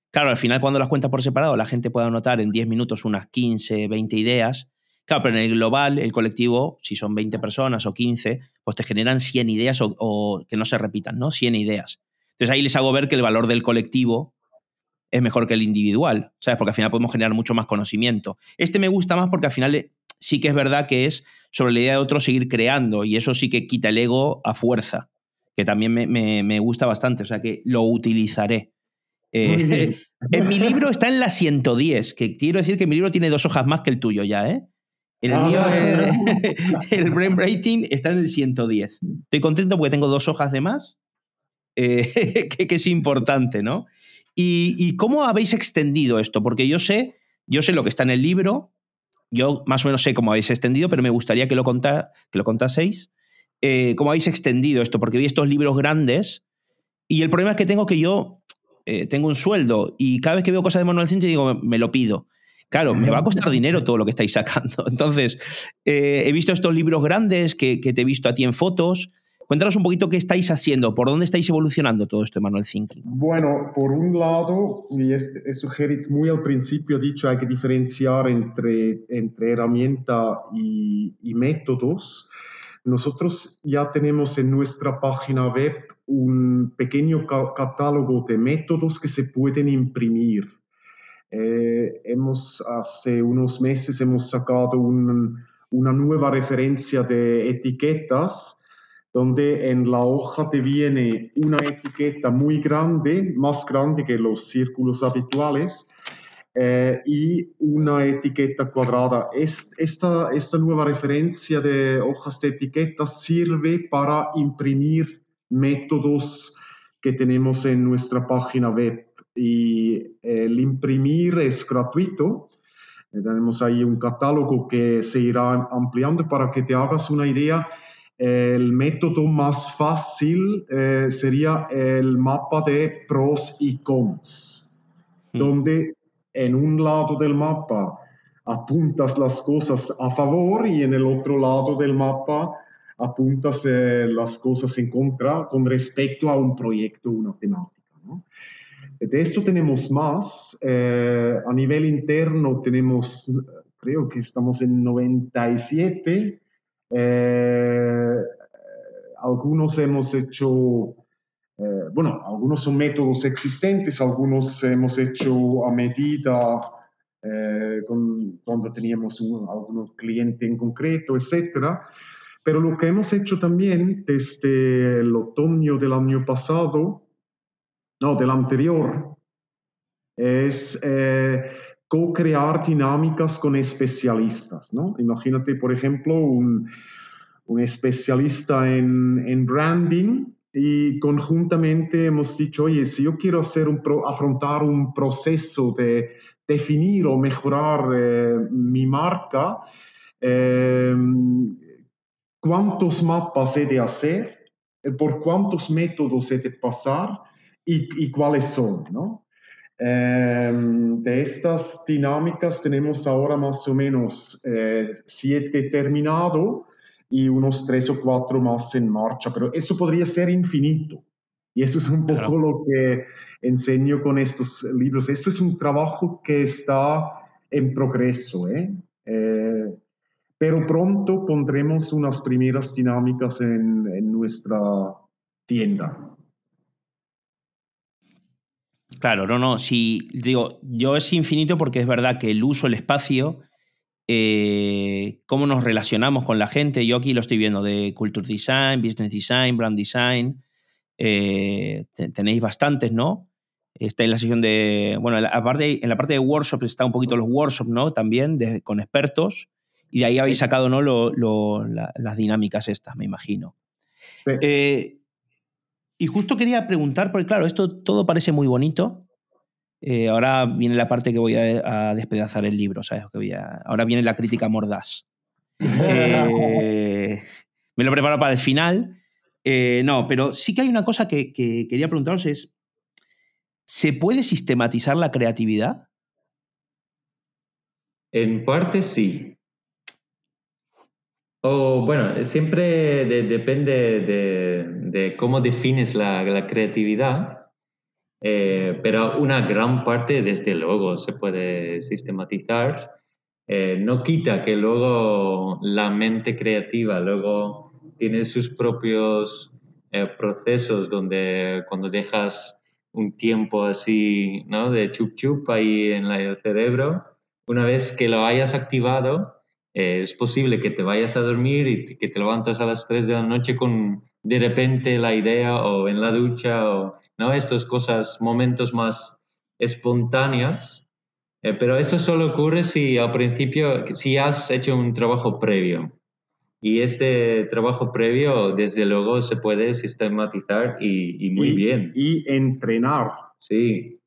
Claro, al final cuando las cuentas por separado, la gente puede anotar en 10 minutos unas 15, 20 ideas Claro, pero en el global, el colectivo, si son 20 personas o 15, pues te generan 100 ideas o, que no se repitan, ¿no? 100 ideas. Entonces ahí les hago ver que el valor del colectivo es mejor que el individual, ¿sabes? Porque al final podemos generar mucho más conocimiento. Este me gusta más porque al final eh, sí que es verdad que es sobre la idea de otro seguir creando y eso sí que quita el ego a fuerza, que también me, gusta bastante, o sea que lo utilizaré. Eh, en mi libro está en la 110, que quiero decir que mi libro tiene dos hojas más que el tuyo ya, ¿eh? El mío, ah. el, brain rating está en el 110. Estoy contento porque tengo dos hojas de más, eh, que, es importante, ¿no? Y, cómo habéis extendido esto? Porque yo sé, yo sé lo que está en el libro, yo más o menos sé cómo habéis extendido, pero me gustaría que lo, que lo contaseis. Eh, ¿Cómo habéis extendido esto? Porque vi estos libros grandes y el problema es que tengo que yo eh, tengo un sueldo y cada vez que veo cosas de manual ciencia digo, me lo pido. Claro, me va a costar dinero todo lo que estáis sacando. Entonces, eh, he visto estos libros grandes que, te he visto a ti en fotos. Cuéntanos un poquito qué estáis haciendo, por dónde estáis evolucionando todo esto, Manuel Thinking. Bueno, por un lado, y es, muy al principio dicho, hay que diferenciar entre, entre herramienta y, y métodos. Nosotros ya tenemos en nuestra página web un pequeño catálogo de métodos que se pueden imprimir eh, hemos, hace unos meses hemos sacado una nueva referencia de etiquetas donde en la hoja te viene una etiqueta muy grande, más grande que los círculos habituales, eh, y una etiqueta cuadrada. esta, esta nueva referencia de hojas de etiquetas sirve para imprimir métodos que tenemos en nuestra página web y el imprimir es gratuito. Eh, tenemos ahí un catálogo que se irá ampliando para que te hagas una idea. El método más fácil eh, sería el mapa de pros y cons, mm. donde en un lado del mapa apuntas las cosas a favor y en el otro lado del mapa apuntas eh, las cosas en contra con respecto a un proyecto, una temática. De esto tenemos más. Eh, a nivel interno tenemos, creo que estamos en 97. Eh, algunos hemos hecho, eh, bueno, algunos son métodos existentes, algunos hemos hecho a medida cuando teníamos un, algún cliente en concreto, etc. Pero lo que hemos hecho también desde el otoño del año pasado no, del anterior, es eh, co-crear dinámicas con especialistas, ¿no? Imagínate, por ejemplo, un, especialista en, branding y conjuntamente hemos dicho, oye, si yo quiero hacer un afrontar un proceso de definir o mejorar eh, mi marca, eh, ¿cuántos mapas he de hacer? por cuántos métodos he de pasar y, cuáles son, ¿no? Em, de estas dinámicas tenemos ahora más o menos eh, siete terminado y unos tres o cuatro más en marcha, pero eso podría ser infinito. Y eso es un poco lo que enseño con estos libros. Esto es un trabajo que está en progreso, ¿eh? eh pero pronto pondremos unas primeras dinámicas en, en nuestra tienda. Claro, no, no. Si digo, yo es infinito porque es verdad que el uso, el espacio, eh, cómo nos relacionamos con la gente. Yo aquí lo estoy viendo de Culture Design, Business Design, Brand Design. Eh, tenéis bastantes, ¿no? Está en la sección de. Bueno, en la parte, en la parte de workshops está un poquito los workshops, ¿no? También con expertos. Y de ahí habéis sacado, ¿no? las dinámicas estas, me imagino. Eh, y justo quería preguntar, porque claro, esto todo parece muy bonito. Eh, ahora viene la parte que voy a, despedazar el libro, ¿sabes? Que voy ahora viene la crítica mordaz. Eh, me lo preparo para el final. no, pero sí que hay una cosa que, que quería preguntaros es, ¿se puede sistematizar la creatividad? En parte sí. O bueno, siempre depende de, cómo defines la, creatividad, eh, pero una gran parte desde luego se puede sistematizar. Eh, no quita que luego la mente creativa luego tiene sus propios eh, procesos donde cuando dejas un tiempo así, ¿no? De chup chup ahí en el cerebro, una vez que lo hayas activado, eh, es posible que te vayas a dormir y que te levantas a las 3 de la noche con de repente la idea o en la ducha o no estas cosas momentos más espontáneos. Eh, pero esto solo ocurre si al principio si has hecho un trabajo previo. Y este trabajo previo desde luego se puede sistematizar y, muy bien. y entrenar. Sí.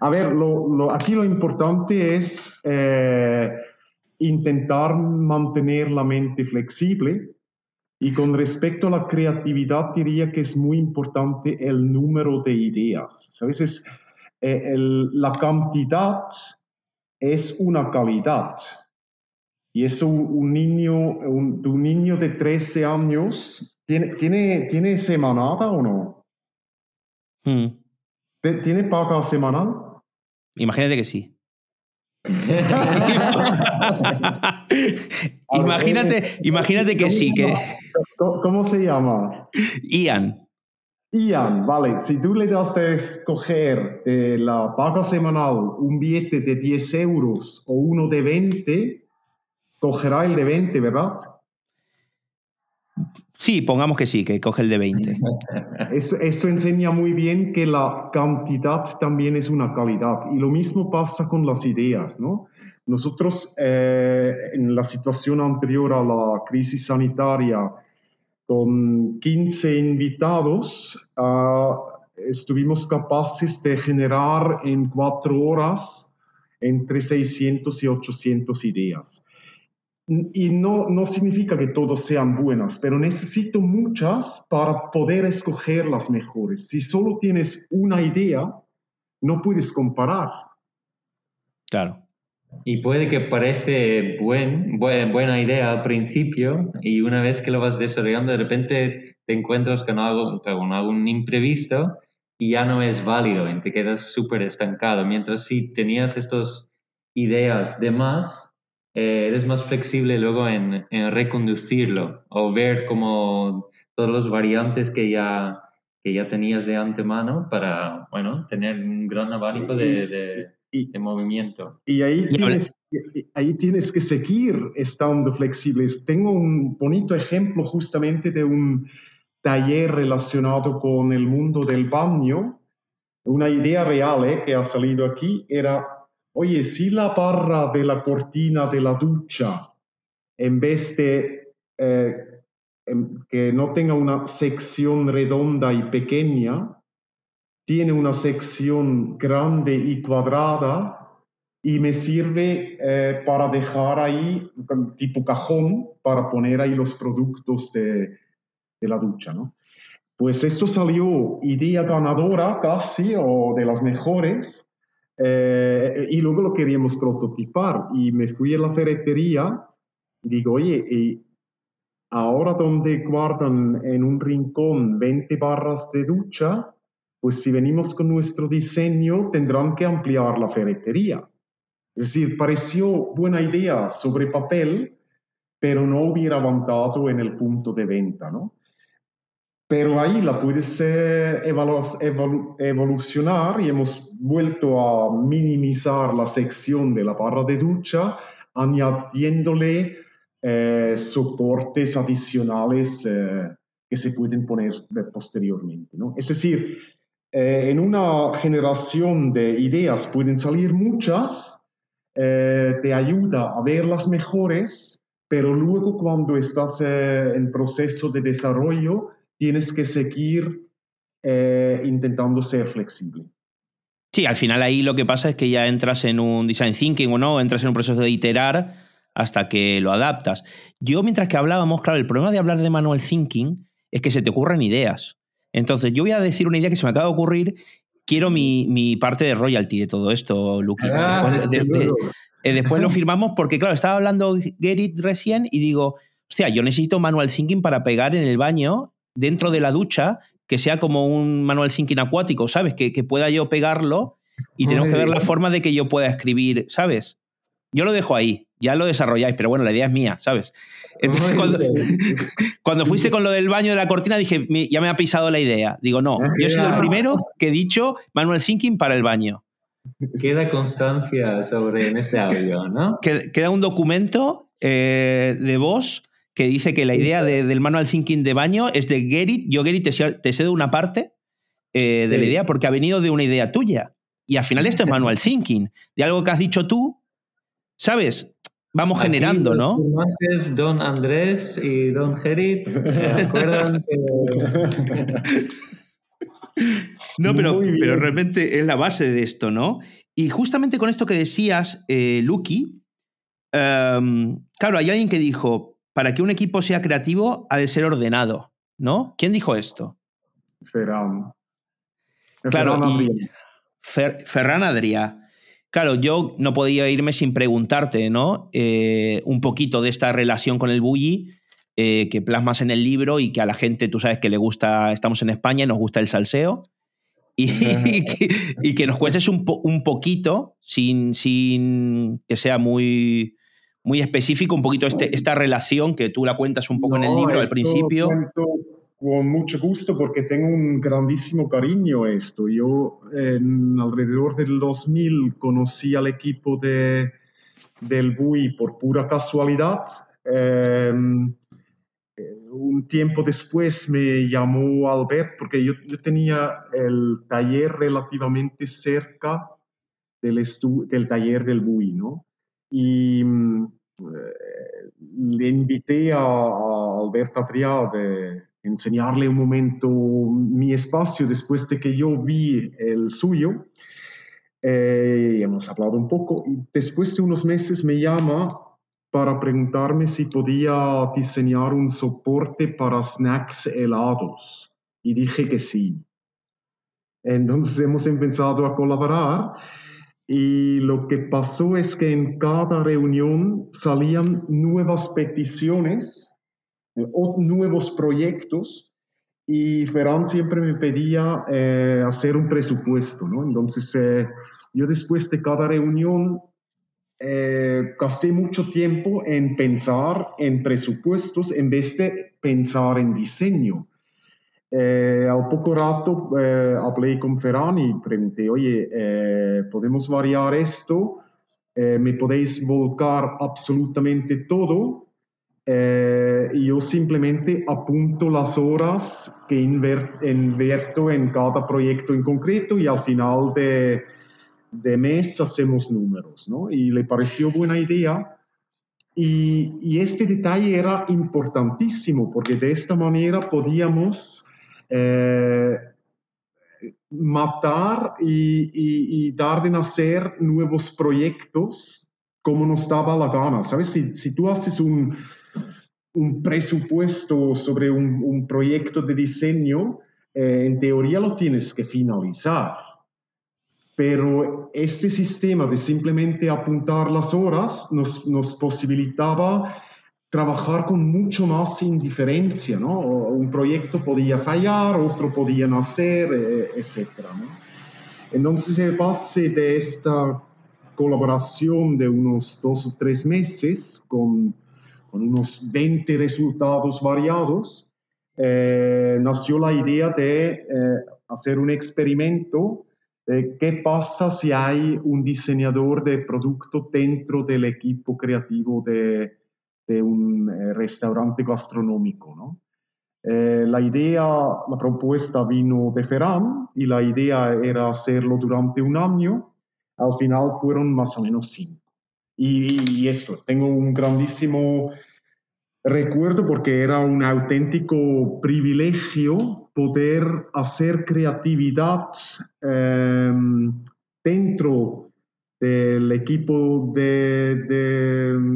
A ver lo, aquí lo importante es eh, intentar mantener la mente flexible. Y con respecto a la creatividad, diría que es muy importante el número de ideas. A veces eh, la cantidad es una calidad. Y eso un niño, un, niño de 13 años, ¿tiene, tiene, ¿tiene semanada o no? Hmm. ¿Tiene paga semanal? Imagínate que sí. Imagínate, imagínate que sí, que. ¿Cómo se llama? Ian. Ian, vale, si tú le das de escoger de la paga semanal un billete de 10 euros o uno de 20, cogerá el de 20, ¿verdad? Sí, pongamos que sí, que coge el de 20. Eso, enseña muy bien que la cantidad también es una calidad. Y lo mismo pasa con las ideas, ¿no? Nosotros, eh, en la situación anterior a la crisis sanitaria, con 15 invitados, uh, estuvimos capaces de generar en cuatro horas entre 600 y 800 ideas y no, no significa que todas sean buenas, pero necesito muchas para poder escoger las mejores. Si solo tienes una idea, no puedes comparar. Claro. Y puede que parece buen, buena idea al principio y una vez que lo vas desarrollando, de repente te encuentras con algo, con algún imprevisto y ya no es válido y te quedas súper estancado. Mientras si tenías estas ideas de más, eh, eres más flexible luego en, reconducirlo o ver como todos los variantes que ya, que ya tenías de antemano para, bueno, tener un gran abanico de, de, movimiento. Y ahí tienes, ahí tienes que seguir estando flexibles. Tengo un bonito ejemplo justamente de un taller relacionado con el mundo del baño. Una idea real eh, que ha salido aquí era oye, si la barra de la cortina de la ducha, en vez de eh, que no tenga una sección redonda y pequeña, tiene una sección grande y cuadrada y me sirve eh, para dejar ahí, tipo cajón, para poner ahí los productos de, de la ducha, ¿no? Pues esto salió idea ganadora casi, o de las mejores, eh, y luego lo queríamos prototipar. Y me fui a la ferretería, digo, oye, y ahora donde guardan en un rincón 20 barras de ducha, pues si venimos con nuestro diseño tendrán que ampliar la ferretería. Es decir, pareció buena idea sobre papel, pero no hubiera avanzado en el punto de venta, ¿no? Pero ahí la puedes evolucionar y hemos vuelto a minimizar la sección de la barra de ducha añadiéndole eh, soportes adicionales eh, que se pueden poner posteriormente. ¿no? Es decir, eh, en una generación de ideas pueden salir muchas, te ayuda a ver las mejores, pero luego cuando estás en proceso de desarrollo, tienes que seguir intentando ser flexible. Sí, al final ahí lo que pasa es que ya entras en un design thinking o no, entras en un proceso de iterar hasta que lo adaptas. Yo mientras que hablábamos, claro, el problema de hablar de manual thinking es que se te ocurren ideas. Entonces, yo voy a decir una idea que se me acaba de ocurrir. Quiero mi, parte de royalty de todo esto, Luqui. Ah, eh, después, lo firmamos porque, claro, estaba hablando Gerrit recién y digo, hostia, yo necesito manual thinking para pegar en el baño, dentro de la ducha, que sea como un manual thinking acuático, ¿sabes? Que, que pueda yo pegarlo y tenemos que ver la forma de que yo pueda escribir, ¿sabes? Yo lo dejo ahí, ya lo desarrolláis, pero bueno, la idea es mía, ¿sabes? Entonces, cuando, fuiste con lo del baño de la cortina, dije, ya me ha pisado la idea. Digo, no, yo he sido el primero que he dicho manual thinking para el baño. Queda constancia sobre en este audio, ¿no? Queda un documento eh, de voz que dice que la idea del manual thinking de baño es de Gerrit. Yo, Gerrit, te, cedo una parte eh, de la idea porque ha venido de una idea tuya. Y al final esto es manual thinking, de algo que has dicho tú ¿sabes? Vamos generando, ¿no? Don Andrés y Don acuerdan no, pero, pero realmente es la base de esto, ¿no? Y justamente con esto que decías, eh, Lucky, em, claro, hay alguien que dijo, para que un equipo sea creativo ha de ser ordenado, ¿no? ¿Quién dijo esto? Ferran. Claro, Ferran Adrià. Claro, yo no podía irme sin preguntarte, ¿no? Eh, un poquito de esta relación con el bully eh, que plasmas en el libro y que a la gente, tú sabes que le gusta, estamos en España y nos gusta el salseo. Y, que, nos cuentes un, poquito, sin, sin, que sea muy, muy específico, un poquito este, esta relación que tú la cuentas un poco en el libro al principio con mucho gusto porque tengo un grandísimo cariño a esto. Yo en alrededor del 2000 conocí al equipo de, del BUI por pura casualidad. Em, un tiempo después me llamó Albert porque yo, yo tenía el taller relativamente cerca del, del taller del BUI, ¿no? Y eh, le invité a, a Albert Adrià de enseñarle un momento mi espacio después de que yo vi el suyo. Eh, hemos hablado un poco y después de unos meses me llama para preguntarme si podía diseñar un soporte para snacks helados y dije que sí. Entonces hemos empezado a colaborar y lo que pasó es que en cada reunión salían nuevas peticiones nuevos proyectos y Ferran siempre me pedía eh, hacer un presupuesto, ¿no? Entonces, eh, yo después de cada reunión eh, gasté mucho tiempo en pensar en presupuestos en vez de pensar en diseño. Al poco rato hablé con Ferran y pregunté, oye, ¿podemos variar esto? ¿Me podéis volcar absolutamente todo? Eh, yo simplemente apunto las horas que invierto en cada proyecto en concreto y al final de, de mes hacemos números, ¿no? Y le pareció buena idea. Y, y, este detalle era importantísimo porque de esta manera podíamos eh, matar y, y, dar de nacer nuevos proyectos como nos daba la gana. ¿Sabes? Si, si tú haces un, un presupuesto sobre un, proyecto de diseño, eh, en teoría lo tienes que finalizar. Pero este sistema de simplemente apuntar las horas nos, nos posibilitaba trabajar con mucho más indiferencia, ¿no? Un proyecto podía fallar, otro podía nacer, eh, etc. ¿no? Entonces, el base de esta colaboración de unos dos o tres meses con, con unos 20 resultados variados, eh, nació la idea de eh, hacer un experimento de qué pasa si hay un diseñador de producto dentro del equipo creativo de, de un eh, restaurante gastronómico. ¿no? Eh, la idea, la propuesta vino de Ferran y la idea era hacerlo durante un año. Al final fueron más o menos cinco. Y, esto, tengo un grandísimo recuerdo porque era un auténtico privilegio poder hacer creatividad eh, dentro del equipo de,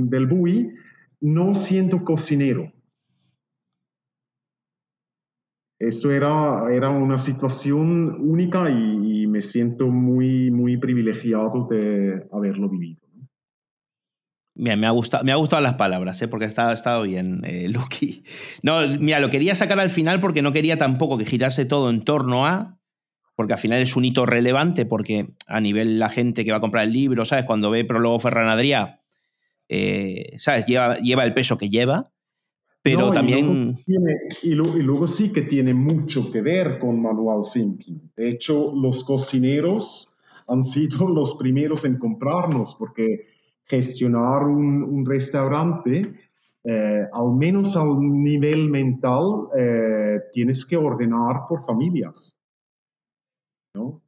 del BUI no siendo cocinero. Eso era, era una situación única y, me siento muy, muy privilegiado de haberlo vivido. Mira, me ha gustado, me ha gustado las palabras, ¿eh? porque ha estado, estado bien, eh, Lucky. No, mira, lo quería sacar al final porque no quería tampoco que girase todo en torno a, porque al final es un hito relevante, porque a nivel la gente que va a comprar el libro, ¿sabes? Cuando ve Prólogo Ferran Adrià, eh, ¿sabes? Lleva, lleva el peso que lleva, pero también... Y luego, sí que tiene mucho que ver con manual thinking. De hecho, los cocineros han sido los primeros en comprarnos, porque gestionar un, restaurante, eh, al menos al nivel mental, eh, tienes que ordenar por familias. ¿no?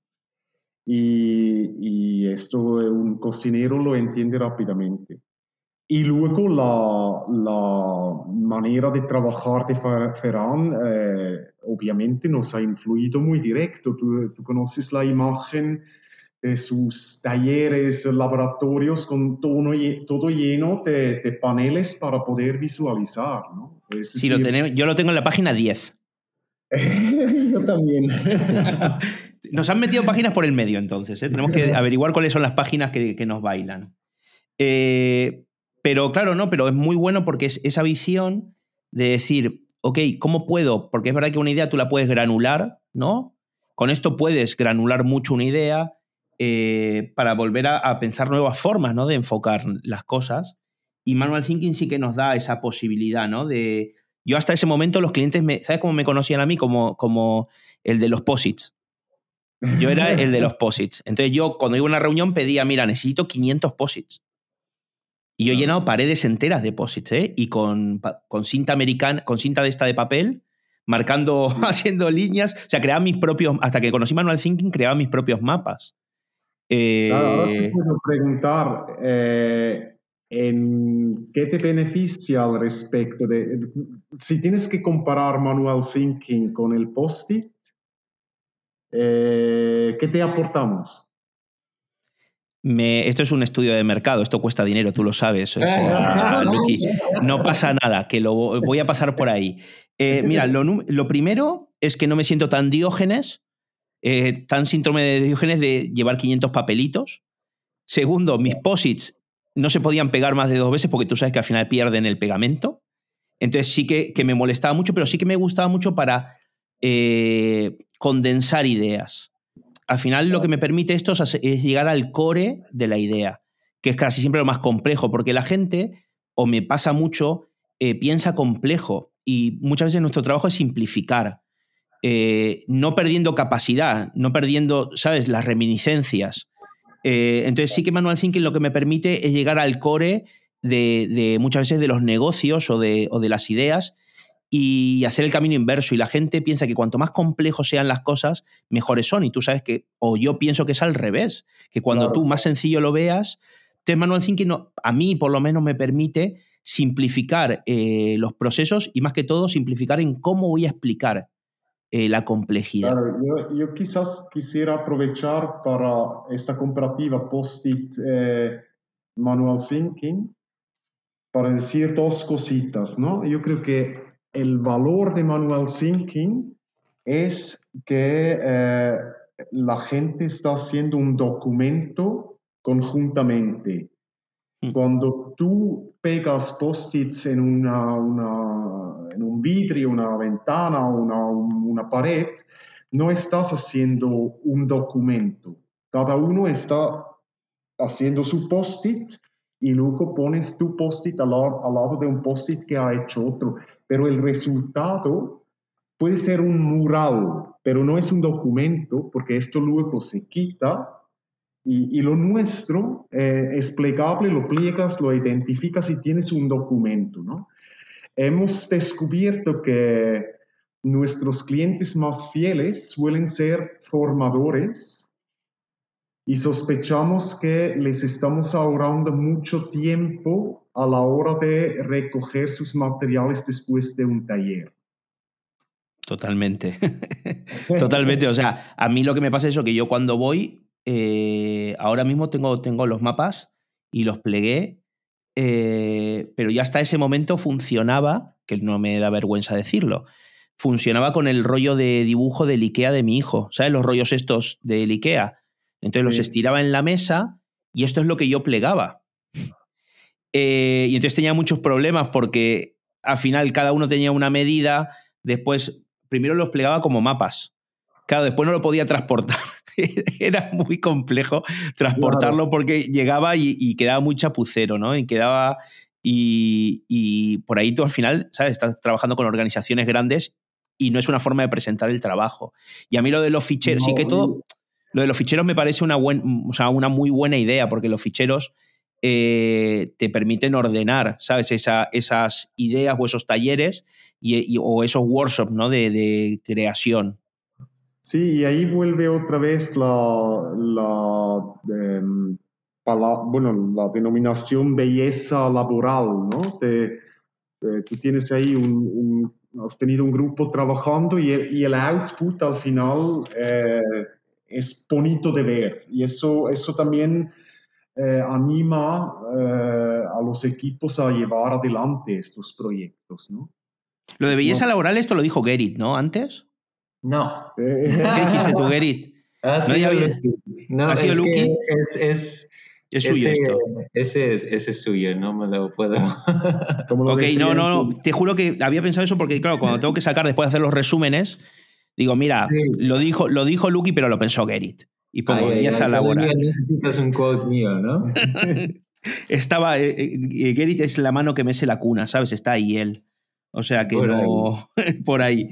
Y, y, esto un cocinero lo entiende rápidamente. Y luego la, la, manera de trabajar de Ferran eh, obviamente nos ha influido muy directo. Tú, tú, conoces la imagen de sus talleres, laboratorios con todo, todo lleno de, de, paneles para poder visualizar. ¿no? sí, lo tenemos, yo lo tengo en la página 10. yo también. nos han metido páginas por el medio entonces. ¿eh? Tenemos que averiguar cuáles son las páginas que, que nos bailan. Eh, pero claro, no, pero es muy bueno porque es esa visión de decir, ok, ¿cómo puedo? Porque es verdad que una idea tú la puedes granular, ¿no? Con esto puedes granular mucho una idea eh, para volver a, pensar nuevas formas, ¿no? De enfocar las cosas. Y Manual Thinking sí que nos da esa posibilidad, ¿no? De, yo hasta ese momento los clientes, me, ¿sabes cómo me conocían a mí? Como, como el de los posits. Yo era el de los posits. Entonces yo cuando iba a una reunión pedía, mira, necesito 500 posits. Y yo he llenado paredes enteras de posits, ¿eh? Y con, con cinta americana, con cinta de esta de papel, marcando, haciendo líneas. O sea, creaba mis propios. Hasta que conocí Manual Thinking, creaba mis propios mapas. Eh, ahora te puedo preguntar, eh, ¿en qué te beneficia al respecto de, si tienes que comparar Manual Thinking con el post-it, eh, ¿qué te aportamos? Esto es un estudio de mercado, esto cuesta dinero, tú lo sabes. no pasa nada, que lo voy a pasar por ahí. Eh, mira, lo, primero es que no me siento tan diógenes, eh, tan síndrome de diógenes de llevar 500 papelitos. Segundo, mis posits no se podían pegar más de dos veces porque tú sabes que al final pierden el pegamento. Entonces sí que, me molestaba mucho, pero sí que me gustaba mucho para eh, condensar ideas al final lo que me permite esto es llegar al core de la idea, que es casi siempre lo más complejo, porque la gente, o me pasa mucho, eh, piensa complejo y muchas veces nuestro trabajo es simplificar, eh, no perdiendo capacidad, no perdiendo, ¿sabes?, las reminiscencias. Eh, entonces sí que Manual Thinking lo que me permite es llegar al core de, muchas veces de los negocios o de, o de las ideas y hacer el camino inverso. Y la gente piensa que cuanto más complejos sean las cosas, mejores son. Y tú sabes que, o yo pienso que es al revés, que cuando tú más sencillo lo veas, te Manual Thinking a mí por lo menos me permite simplificar eh, los procesos y más que todo simplificar en cómo voy a explicar eh, la complejidad. yo, quizás quisiera aprovechar para esta comparativa post-it eh, Manual Thinking para decir dos cositas, ¿no? Yo creo que el valor de manual thinking es que eh, la gente está haciendo un documento conjuntamente. Mm. Cuando tú pegas post-its en, una, en un vidrio, una ventana, una, una pared, no estás haciendo un documento. Cada uno está haciendo su post-it y luego pones tu post-it al, lado de un post-it que ha hecho otro. Pero el resultado puede ser un mural, pero no es un documento porque esto luego se quita y, lo nuestro eh, es plegable, lo pliegas, lo identificas y tienes un documento. ¿no? Hemos descubierto que nuestros clientes más fieles suelen ser formadores y sospechamos que les estamos ahorrando mucho tiempo a la hora de recoger sus materiales después de un taller. Totalmente. Totalmente. O sea, a mí lo que me pasa es eso, que yo cuando voy, eh, ahora mismo tengo, tengo los mapas y los plegué, eh, pero ya hasta ese momento funcionaba, que no me da vergüenza decirlo, funcionaba con el rollo de dibujo del IKEA de mi hijo, ¿sabes? Los rollos estos del IKEA. Entonces los estiraba en la mesa y esto es lo que yo plegaba. Eh, y entonces tenía muchos problemas porque al final cada uno tenía una medida, después primero los plegaba como mapas. Claro, después no lo podía transportar. Era muy complejo transportarlo porque llegaba y, quedaba muy chapucero, ¿no? Y quedaba. Y, y, por ahí tú al final, ¿sabes? Estás trabajando con organizaciones grandes y no es una forma de presentar el trabajo. Y a mí lo de los ficheros, sí que todo, lo de los ficheros me parece una, o sea, una muy buena idea, porque los ficheros eh, te permiten ordenar, ¿sabes? esas ideas o esos talleres y, o esos workshops, ¿no? De, creación. Sí, y ahí vuelve otra vez la, la, em, bueno, la denominación belleza laboral, ¿no? tú tienes ahí un has tenido un grupo trabajando y, el output al final eh, es bonito de ver. Y eso, eso también eh, anima eh, a los equipos a llevar adelante estos proyectos, ¿no? Lo de belleza laboral, esto lo dijo Gerrit, ¿no? ¿Antes? No. ¿Qué dijiste tú, Gerrit? Ah, ¿No, ¿Ha sido Lucky? es es suyo esto. Ese es, ese es suyo, no me lo puedo. ok, no, no, no. Te juro que había pensado eso porque, claro, cuando tengo que sacar después de hacer los resúmenes, digo, mira, lo, dijo, lo dijo Lucky, pero lo pensó Gerrit. Y pongo belleza laboral. Necesitas un quote mío, ¿no? Estaba. Eh, eh, Gerrit es la mano que mece la cuna, ¿sabes? Está ahí él. O sea que no. por ahí.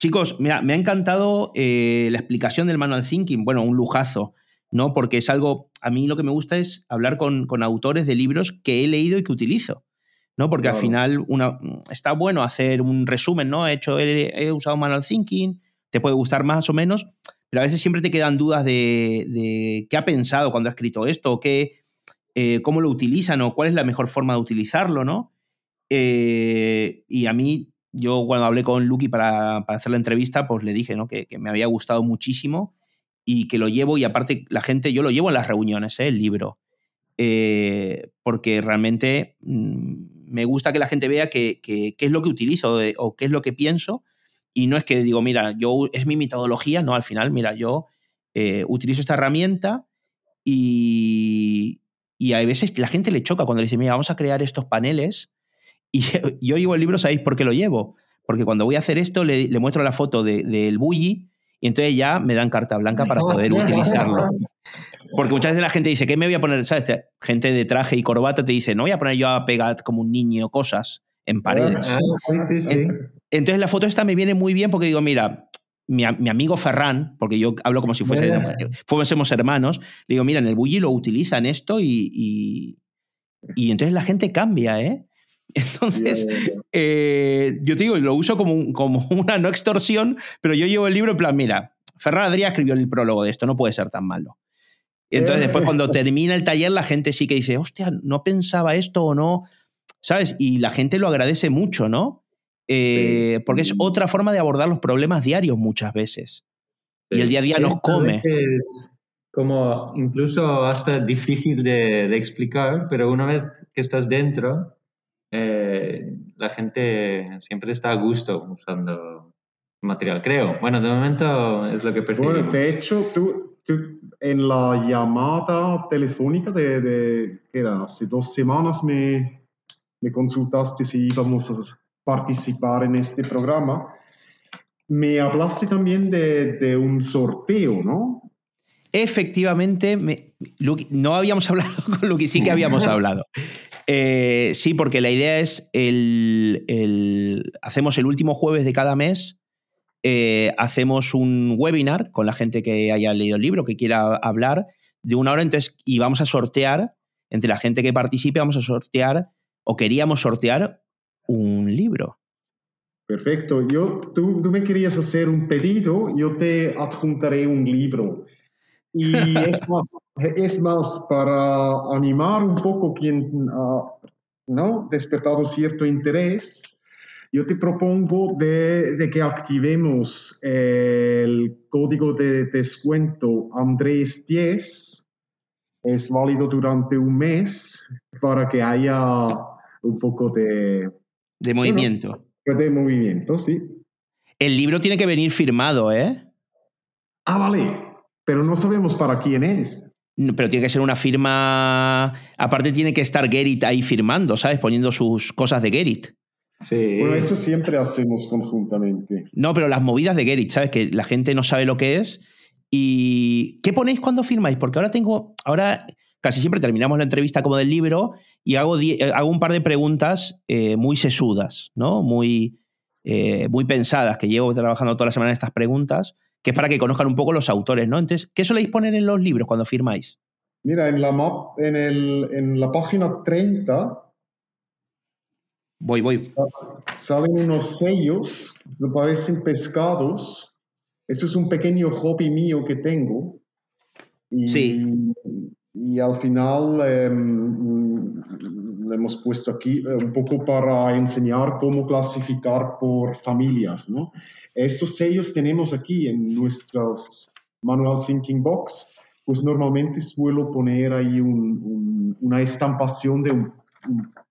Chicos, mira, me ha encantado eh, la explicación del manual thinking. Bueno, un lujazo. ¿no? Porque es algo, a mí lo que me gusta es hablar con, autores de libros que he leído y que utilizo, ¿no? Porque al final una, está bueno hacer un resumen, ¿no? He, hecho, he, usado Manual Thinking, te puede gustar más o menos, pero a veces siempre te quedan dudas de, qué ha pensado cuando ha escrito esto, o qué, eh, cómo lo utilizan o cuál es la mejor forma de utilizarlo, ¿no? Eh, y a mí, yo cuando hablé con Lucky para, hacer la entrevista, pues le dije ¿no? que, que me había gustado muchísimo y que lo llevo y aparte la gente, yo lo llevo en las reuniones, ¿eh? el libro, eh, porque realmente mm, me gusta que la gente vea qué que, es lo que utilizo o qué es lo que pienso y no es que digo, mira, yo es mi metodología, no, al final, mira, yo eh, utilizo esta herramienta y, y a veces la gente le choca cuando le dice, mira, vamos a crear estos paneles y yo llevo el libro, ¿sabéis por qué lo llevo? Porque cuando voy a hacer esto le, muestro la foto del de, bully y entonces ya me dan carta blanca para poder utilizarlo. Porque muchas veces la gente dice, ¿qué me voy a poner? ¿Sabes? Gente de traje y corbata te dice, no voy a poner yo a pegar como un niño cosas en paredes. Ah, entonces la foto esta me viene muy bien porque digo, mira, mi, amigo Ferran, porque yo hablo como si fuese, fuésemos hermanos, le digo, mira, en el bully lo utilizan esto y, y, y entonces la gente cambia, ¿eh? Entonces, eh, yo te digo, lo uso como, como una no extorsión, pero yo llevo el libro en plan, mira, Ferran Adrià escribió el prólogo de esto, no puede ser tan malo. Y entonces después cuando termina el taller la gente sí que dice, hostia, no pensaba esto o no, ¿sabes? Y la gente lo agradece mucho, ¿no? Eh, porque es otra forma de abordar los problemas diarios muchas veces. Y el día a día nos come. Es como incluso hasta difícil de, de explicar, pero una vez que estás dentro, eh, la gente siempre está a gusto usando material, creo. Bueno, de momento es lo que prefiero. Bueno, de hecho, tú, tú en la llamada telefónica de, de ¿qué era? hace dos semanas me, me consultaste si íbamos a participar en este programa. Me hablaste también de, de un sorteo, ¿no? Efectivamente, me- no habíamos hablado con Luqui, sí que habíamos hablado. Eh, sí, porque la idea es el, el- hacemos el último jueves de cada mes, eh, hacemos un webinar con la gente que haya leído el libro, que quiera hablar de una hora, entonces, y vamos a sortear, entre la gente que participe, vamos a sortear, o queríamos sortear, un libro. Perfecto. Yo, tú, tú me querías hacer un pedido, yo te adjuntaré un libro. Y es más, es más para animar un poco quien ha ¿no? despertado cierto interés, yo te propongo de, de que activemos el código de descuento Andrés 10. Es válido durante un mes para que haya un poco de, De movimiento. de movimiento, sí. El libro tiene que venir firmado, ¿eh? Ah, vale, pero no sabemos para quién es. No, Pero tiene que ser una firma. Aparte, tiene que estar Gerrit ahí firmando, ¿sabes? Poniendo sus cosas de Gerrit. Sí. Bueno, eso siempre hacemos conjuntamente. No, pero las movidas de Gerrit, ¿sabes? Que la gente no sabe lo que es. ¿Y qué ponéis cuando firmáis? Porque ahora tengo. Ahora casi siempre terminamos la entrevista como del libro y hago, eh, hago un par de preguntas eh, muy sesudas, ¿no? Muy, eh, muy pensadas, que llevo trabajando toda la semana en estas preguntas, que es para que conozcan un poco los autores, ¿no? Entonces, ¿qué soléis poner en los libros cuando firmáis? Mira, en la, map, en, el, en la página 30 Voy, voy. salen unos sellos que parecen pescados. Eso es un pequeño hobby mío que tengo. Y, Sí. Y al final em, lo hemos puesto aquí eh, un poco para enseñar cómo clasificar por familias. ¿no? Estos sellos tenemos aquí en nuestras Manual Thinking Box. Pues normalmente suelo poner ahí un- un- una estampación de un-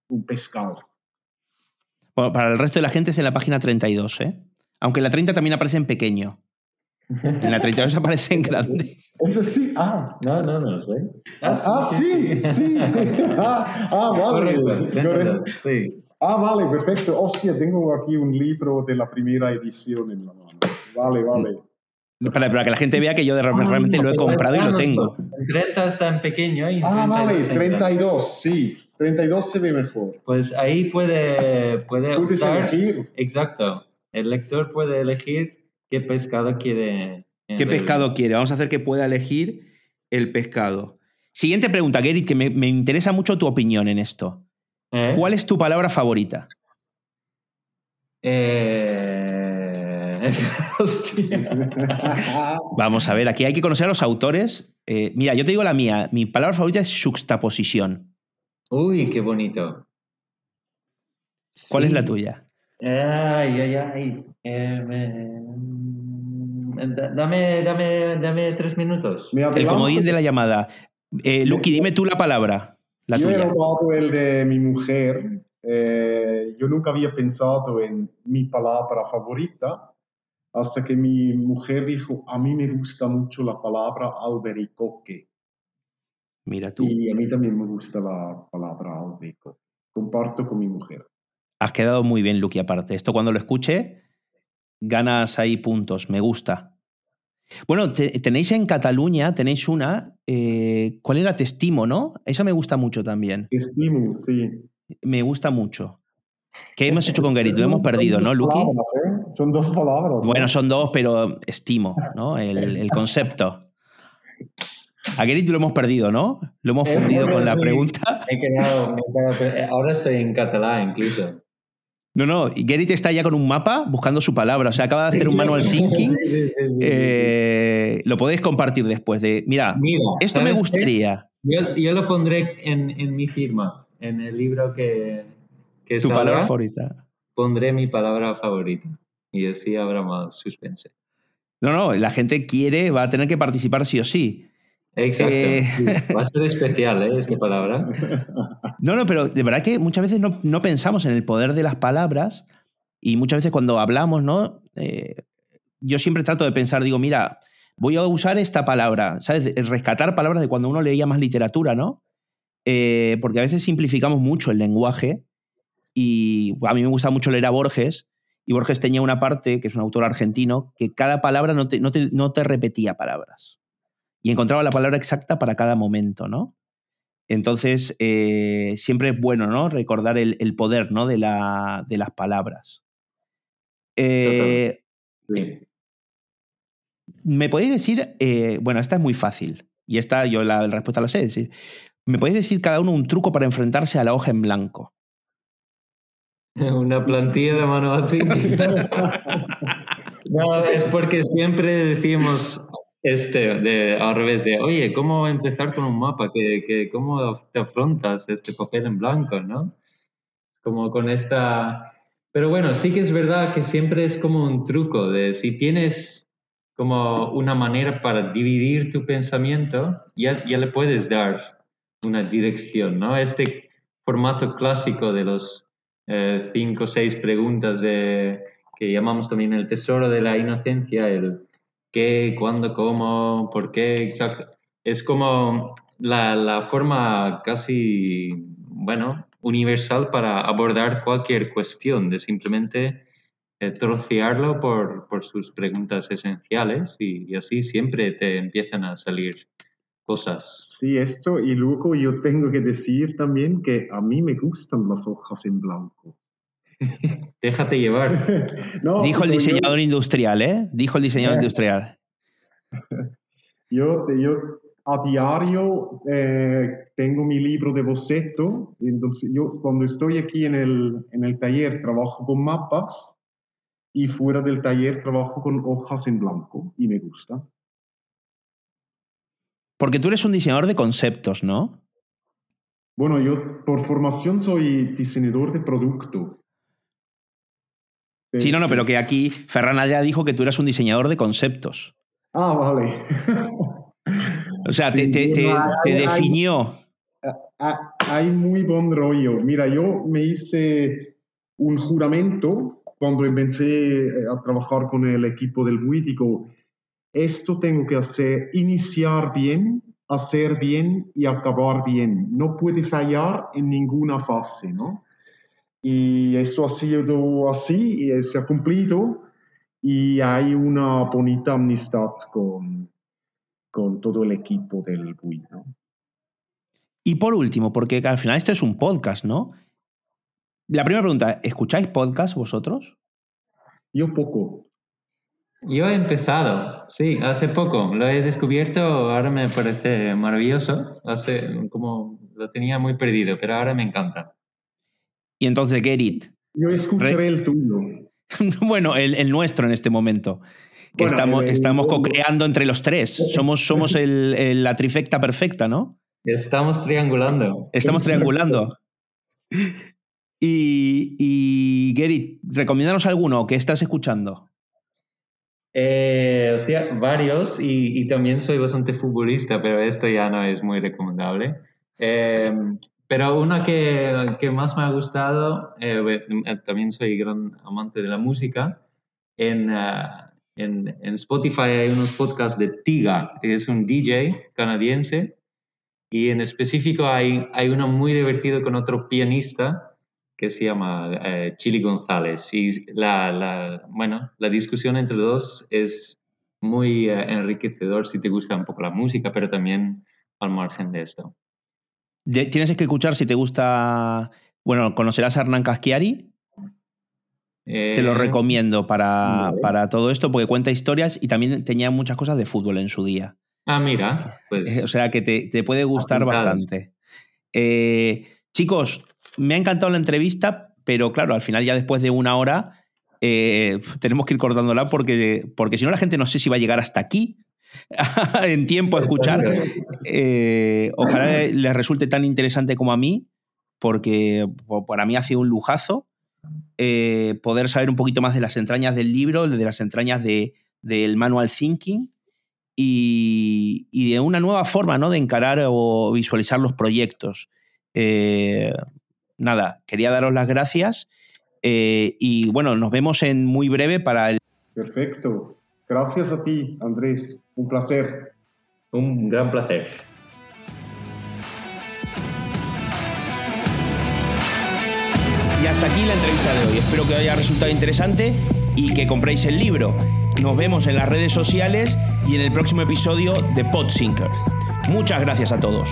un pescado. Bueno, para el resto de la gente es en la página 32, ¿eh? Aunque en la 30 también aparece en pequeño. En la 32 aparece en grande. Eso sí, ah, No, no, no lo sé. ah, sí, sí. ah, ah, vale. Correcto, correcto. sí. Ah, vale, perfecto. Hostia, tengo aquí un libro de la primera edición en la mano. Vale, vale. Para, para que la gente vea que yo de- realmente lo he comprado y lo tengo. El 30 está en pequeño y Ah, 32 vale, en grande. 32, sí. 32 se ve mejor. Pues ahí puede, puede Puedes optar- elegir. Exacto. El lector puede elegir qué pescado quiere. ¿Qué el- pescado quiere? Vamos a hacer que pueda elegir el pescado. Siguiente pregunta, Gerrit, que me, me interesa mucho tu opinión en esto. ¿Eh? ¿Cuál es tu palabra favorita? Eh. Vamos a ver, aquí hay que conocer a los autores. Eh, mira, yo te digo la mía. Mi palabra favorita es juxtaposición. Uy, qué bonito. ¿Cuál Sí. es la tuya? Ay, ay, ay. Eh, dame, dame, dame tres minutos. Me El comodín de la llamada. Eh, Lucky, dime tú la palabra. La Yo he tuya. robado el de mi mujer. Eh, yo nunca había pensado en mi palabra favorita hasta que mi mujer dijo, a mí me gusta mucho la palabra albericoque. Mira tú. Y a mí también me gusta la palabra albericoque. Comparto con mi mujer. Has quedado muy bien, Lucky, aparte. Esto cuando lo escuche, ganas ahí puntos. Me gusta. Bueno, te- tenéis en Cataluña, tenéis una. eh, ¿Cuál era? Testimo, ¿no? Esa me gusta mucho también. Estimo, sí. Me gusta mucho. ¿Qué hemos hecho con? Lo Son- hemos perdido, ¿no, Lucky? palabras, ¿eh? Son dos palabras. ¿no? Bueno, son dos, pero estimo, ¿no? El, el concepto. A Gerrit lo hemos perdido, ¿no? Lo hemos Eh, fundido con la pregunta. He quedado- me he quedado- eh, ahora estoy en catalán incluso. No, no, Gerrit está ya con un mapa buscando su palabra. O sea, acaba de hacer un manual thinking. Sí, sí, sí, sí, sí. Eh, lo podéis compartir después de. Mira, Mira, esto me gustaría. Yo, yo lo pondré en, en mi firma, en el libro que, que Tu salga, palabra favorita. pondré mi palabra favorita. Y así habrá más suspense. No, no, la gente quiere, va a tener que participar sí o sí. Exacto. Eh. Va a ser especial, ¿eh? Esta palabra. No, no, pero de verdad que muchas veces no, no pensamos en el poder de las palabras y muchas veces cuando hablamos, ¿no? Eh, yo siempre trato de pensar, digo, mira, voy a usar esta palabra, ¿sabes? Rescatar palabras de cuando uno leía más literatura, ¿no? Eh, porque a veces simplificamos mucho el lenguaje y a mí me gusta mucho leer a Borges y Borges tenía una parte, que es un autor argentino, que cada palabra no te, no te, repetía palabras y encontraba la palabra exacta para cada momento, ¿no? Entonces, eh, siempre es bueno, ¿no? Recordar el, poder, ¿no? De, la, de las palabras. Eh, ¿Me podéis decir, eh, bueno, esta es muy fácil, y esta yo la, respuesta la sé, ¿me podéis decir cada uno un truco para enfrentarse a la hoja en blanco? Una plantilla de mano No, es porque siempre decimos este, de, al revés de, oye, ¿cómo empezar con un mapa? que cómo te afrontas este papel en blanco, no? Como con esta... Pero bueno, sí que es verdad que siempre es como un truco de si tienes como una manera para dividir tu pensamiento, ya, ya le puedes dar una dirección, ¿no? Este formato clásico de los eh, cinco o seis preguntas de, que llamamos también el tesoro de la inocencia, el qué, cuándo, cómo, por qué, exacto. Es como la, la forma casi, bueno, universal para abordar cualquier cuestión, de simplemente eh, trocearlo por, por, sus preguntas esenciales y, así siempre te empiezan a salir cosas. Sí, esto, y luego yo tengo que decir también que a mí me gustan las hojas en blanco. Déjate llevar. Dijo el diseñador industrial, ¿eh? Dijo el diseñador industrial. Yo, yo a diario eh, tengo mi libro de boceto, entonces yo cuando estoy aquí en el, en el taller trabajo con mapas y fuera del taller trabajo con hojas en blanco y me gusta. Porque tú eres un diseñador de conceptos, ¿no? Bueno, yo por formación soy diseñador de producto. Sí, no, no, pero que aquí Ferran ya dijo que tú eras un diseñador de conceptos. Ah, vale. o sea, te, definió. hay muy buen rollo. Mira, yo me hice un juramento cuando empecé eh, a trabajar con el equipo del BUI, digo, esto tengo que hacer, iniciar bien, hacer bien y acabar bien. No puede fallar en ninguna fase, ¿no? Y eso ha sido así y se ha cumplido y hay una bonita amistad con, con todo el equipo del BUI, ¿no? Y por último, porque al final esto es un podcast, ¿no? La primera pregunta, ¿escucháis podcast vosotros? Yo poco. Yo he empezado, sí, hace poco. Lo he descubierto, ahora me parece maravilloso. Hace como lo tenía muy perdido, pero ahora me encanta. Y entonces, Gerrit. Yo escucharé el tuyo. bueno, el, nuestro en este momento. Que estamos, estamos co-creando entre los tres. Somos, somos la trifecta perfecta, ¿no? Estamos triangulando. Estamos triangulando. Y, y Gary, recomiéndanos alguno que estás escuchando. Eh, hostia, varios y, también soy bastante futbolista, pero esto ya no es muy recomendable. Eh, pero una que, que, más me ha gustado, eh, también soy gran amante de la música, en, en, en, Spotify hay unos podcasts de Tiga, que es un DJ canadiense, y en específico hay, hay uno muy divertido con otro pianista que se llama eh, Chili González. Y la, bueno, la discusión entre dos es muy eh, enriquecedor si te gusta un poco la música, pero también al margen de esto. Tienes que escuchar si te gusta, bueno, conocerás a Hernán Caschiari. te lo eh, recomiendo para, para, todo esto porque cuenta historias y también tenía muchas cosas de fútbol en su día. Ah, mira, pues. O sea que te, te puede gustar bastante. chicos, me ha encantado la entrevista, pero claro, al final ya después de una hora eh, tenemos que ir cortándola porque, porque si no la gente no sé si va a llegar hasta aquí en tiempo a escuchar. Eh, ojalá les resulte tan interesante como a mí, porque para mí ha sido un lujazo eh, poder saber un poquito más de las entrañas del libro, de las entrañas de, del manual thinking y, de una nueva forma ¿no? de encarar o visualizar los proyectos nada, quería daros las gracias eh, y bueno, nos vemos en muy breve para el... Perfecto. Gracias a ti, Andrés. Un placer. Un gran placer. Y hasta aquí la entrevista de hoy. Espero que os haya resultado interesante y que compréis el libro. Nos vemos en las redes sociales y en el próximo episodio de Podsinkers. Muchas gracias a todos.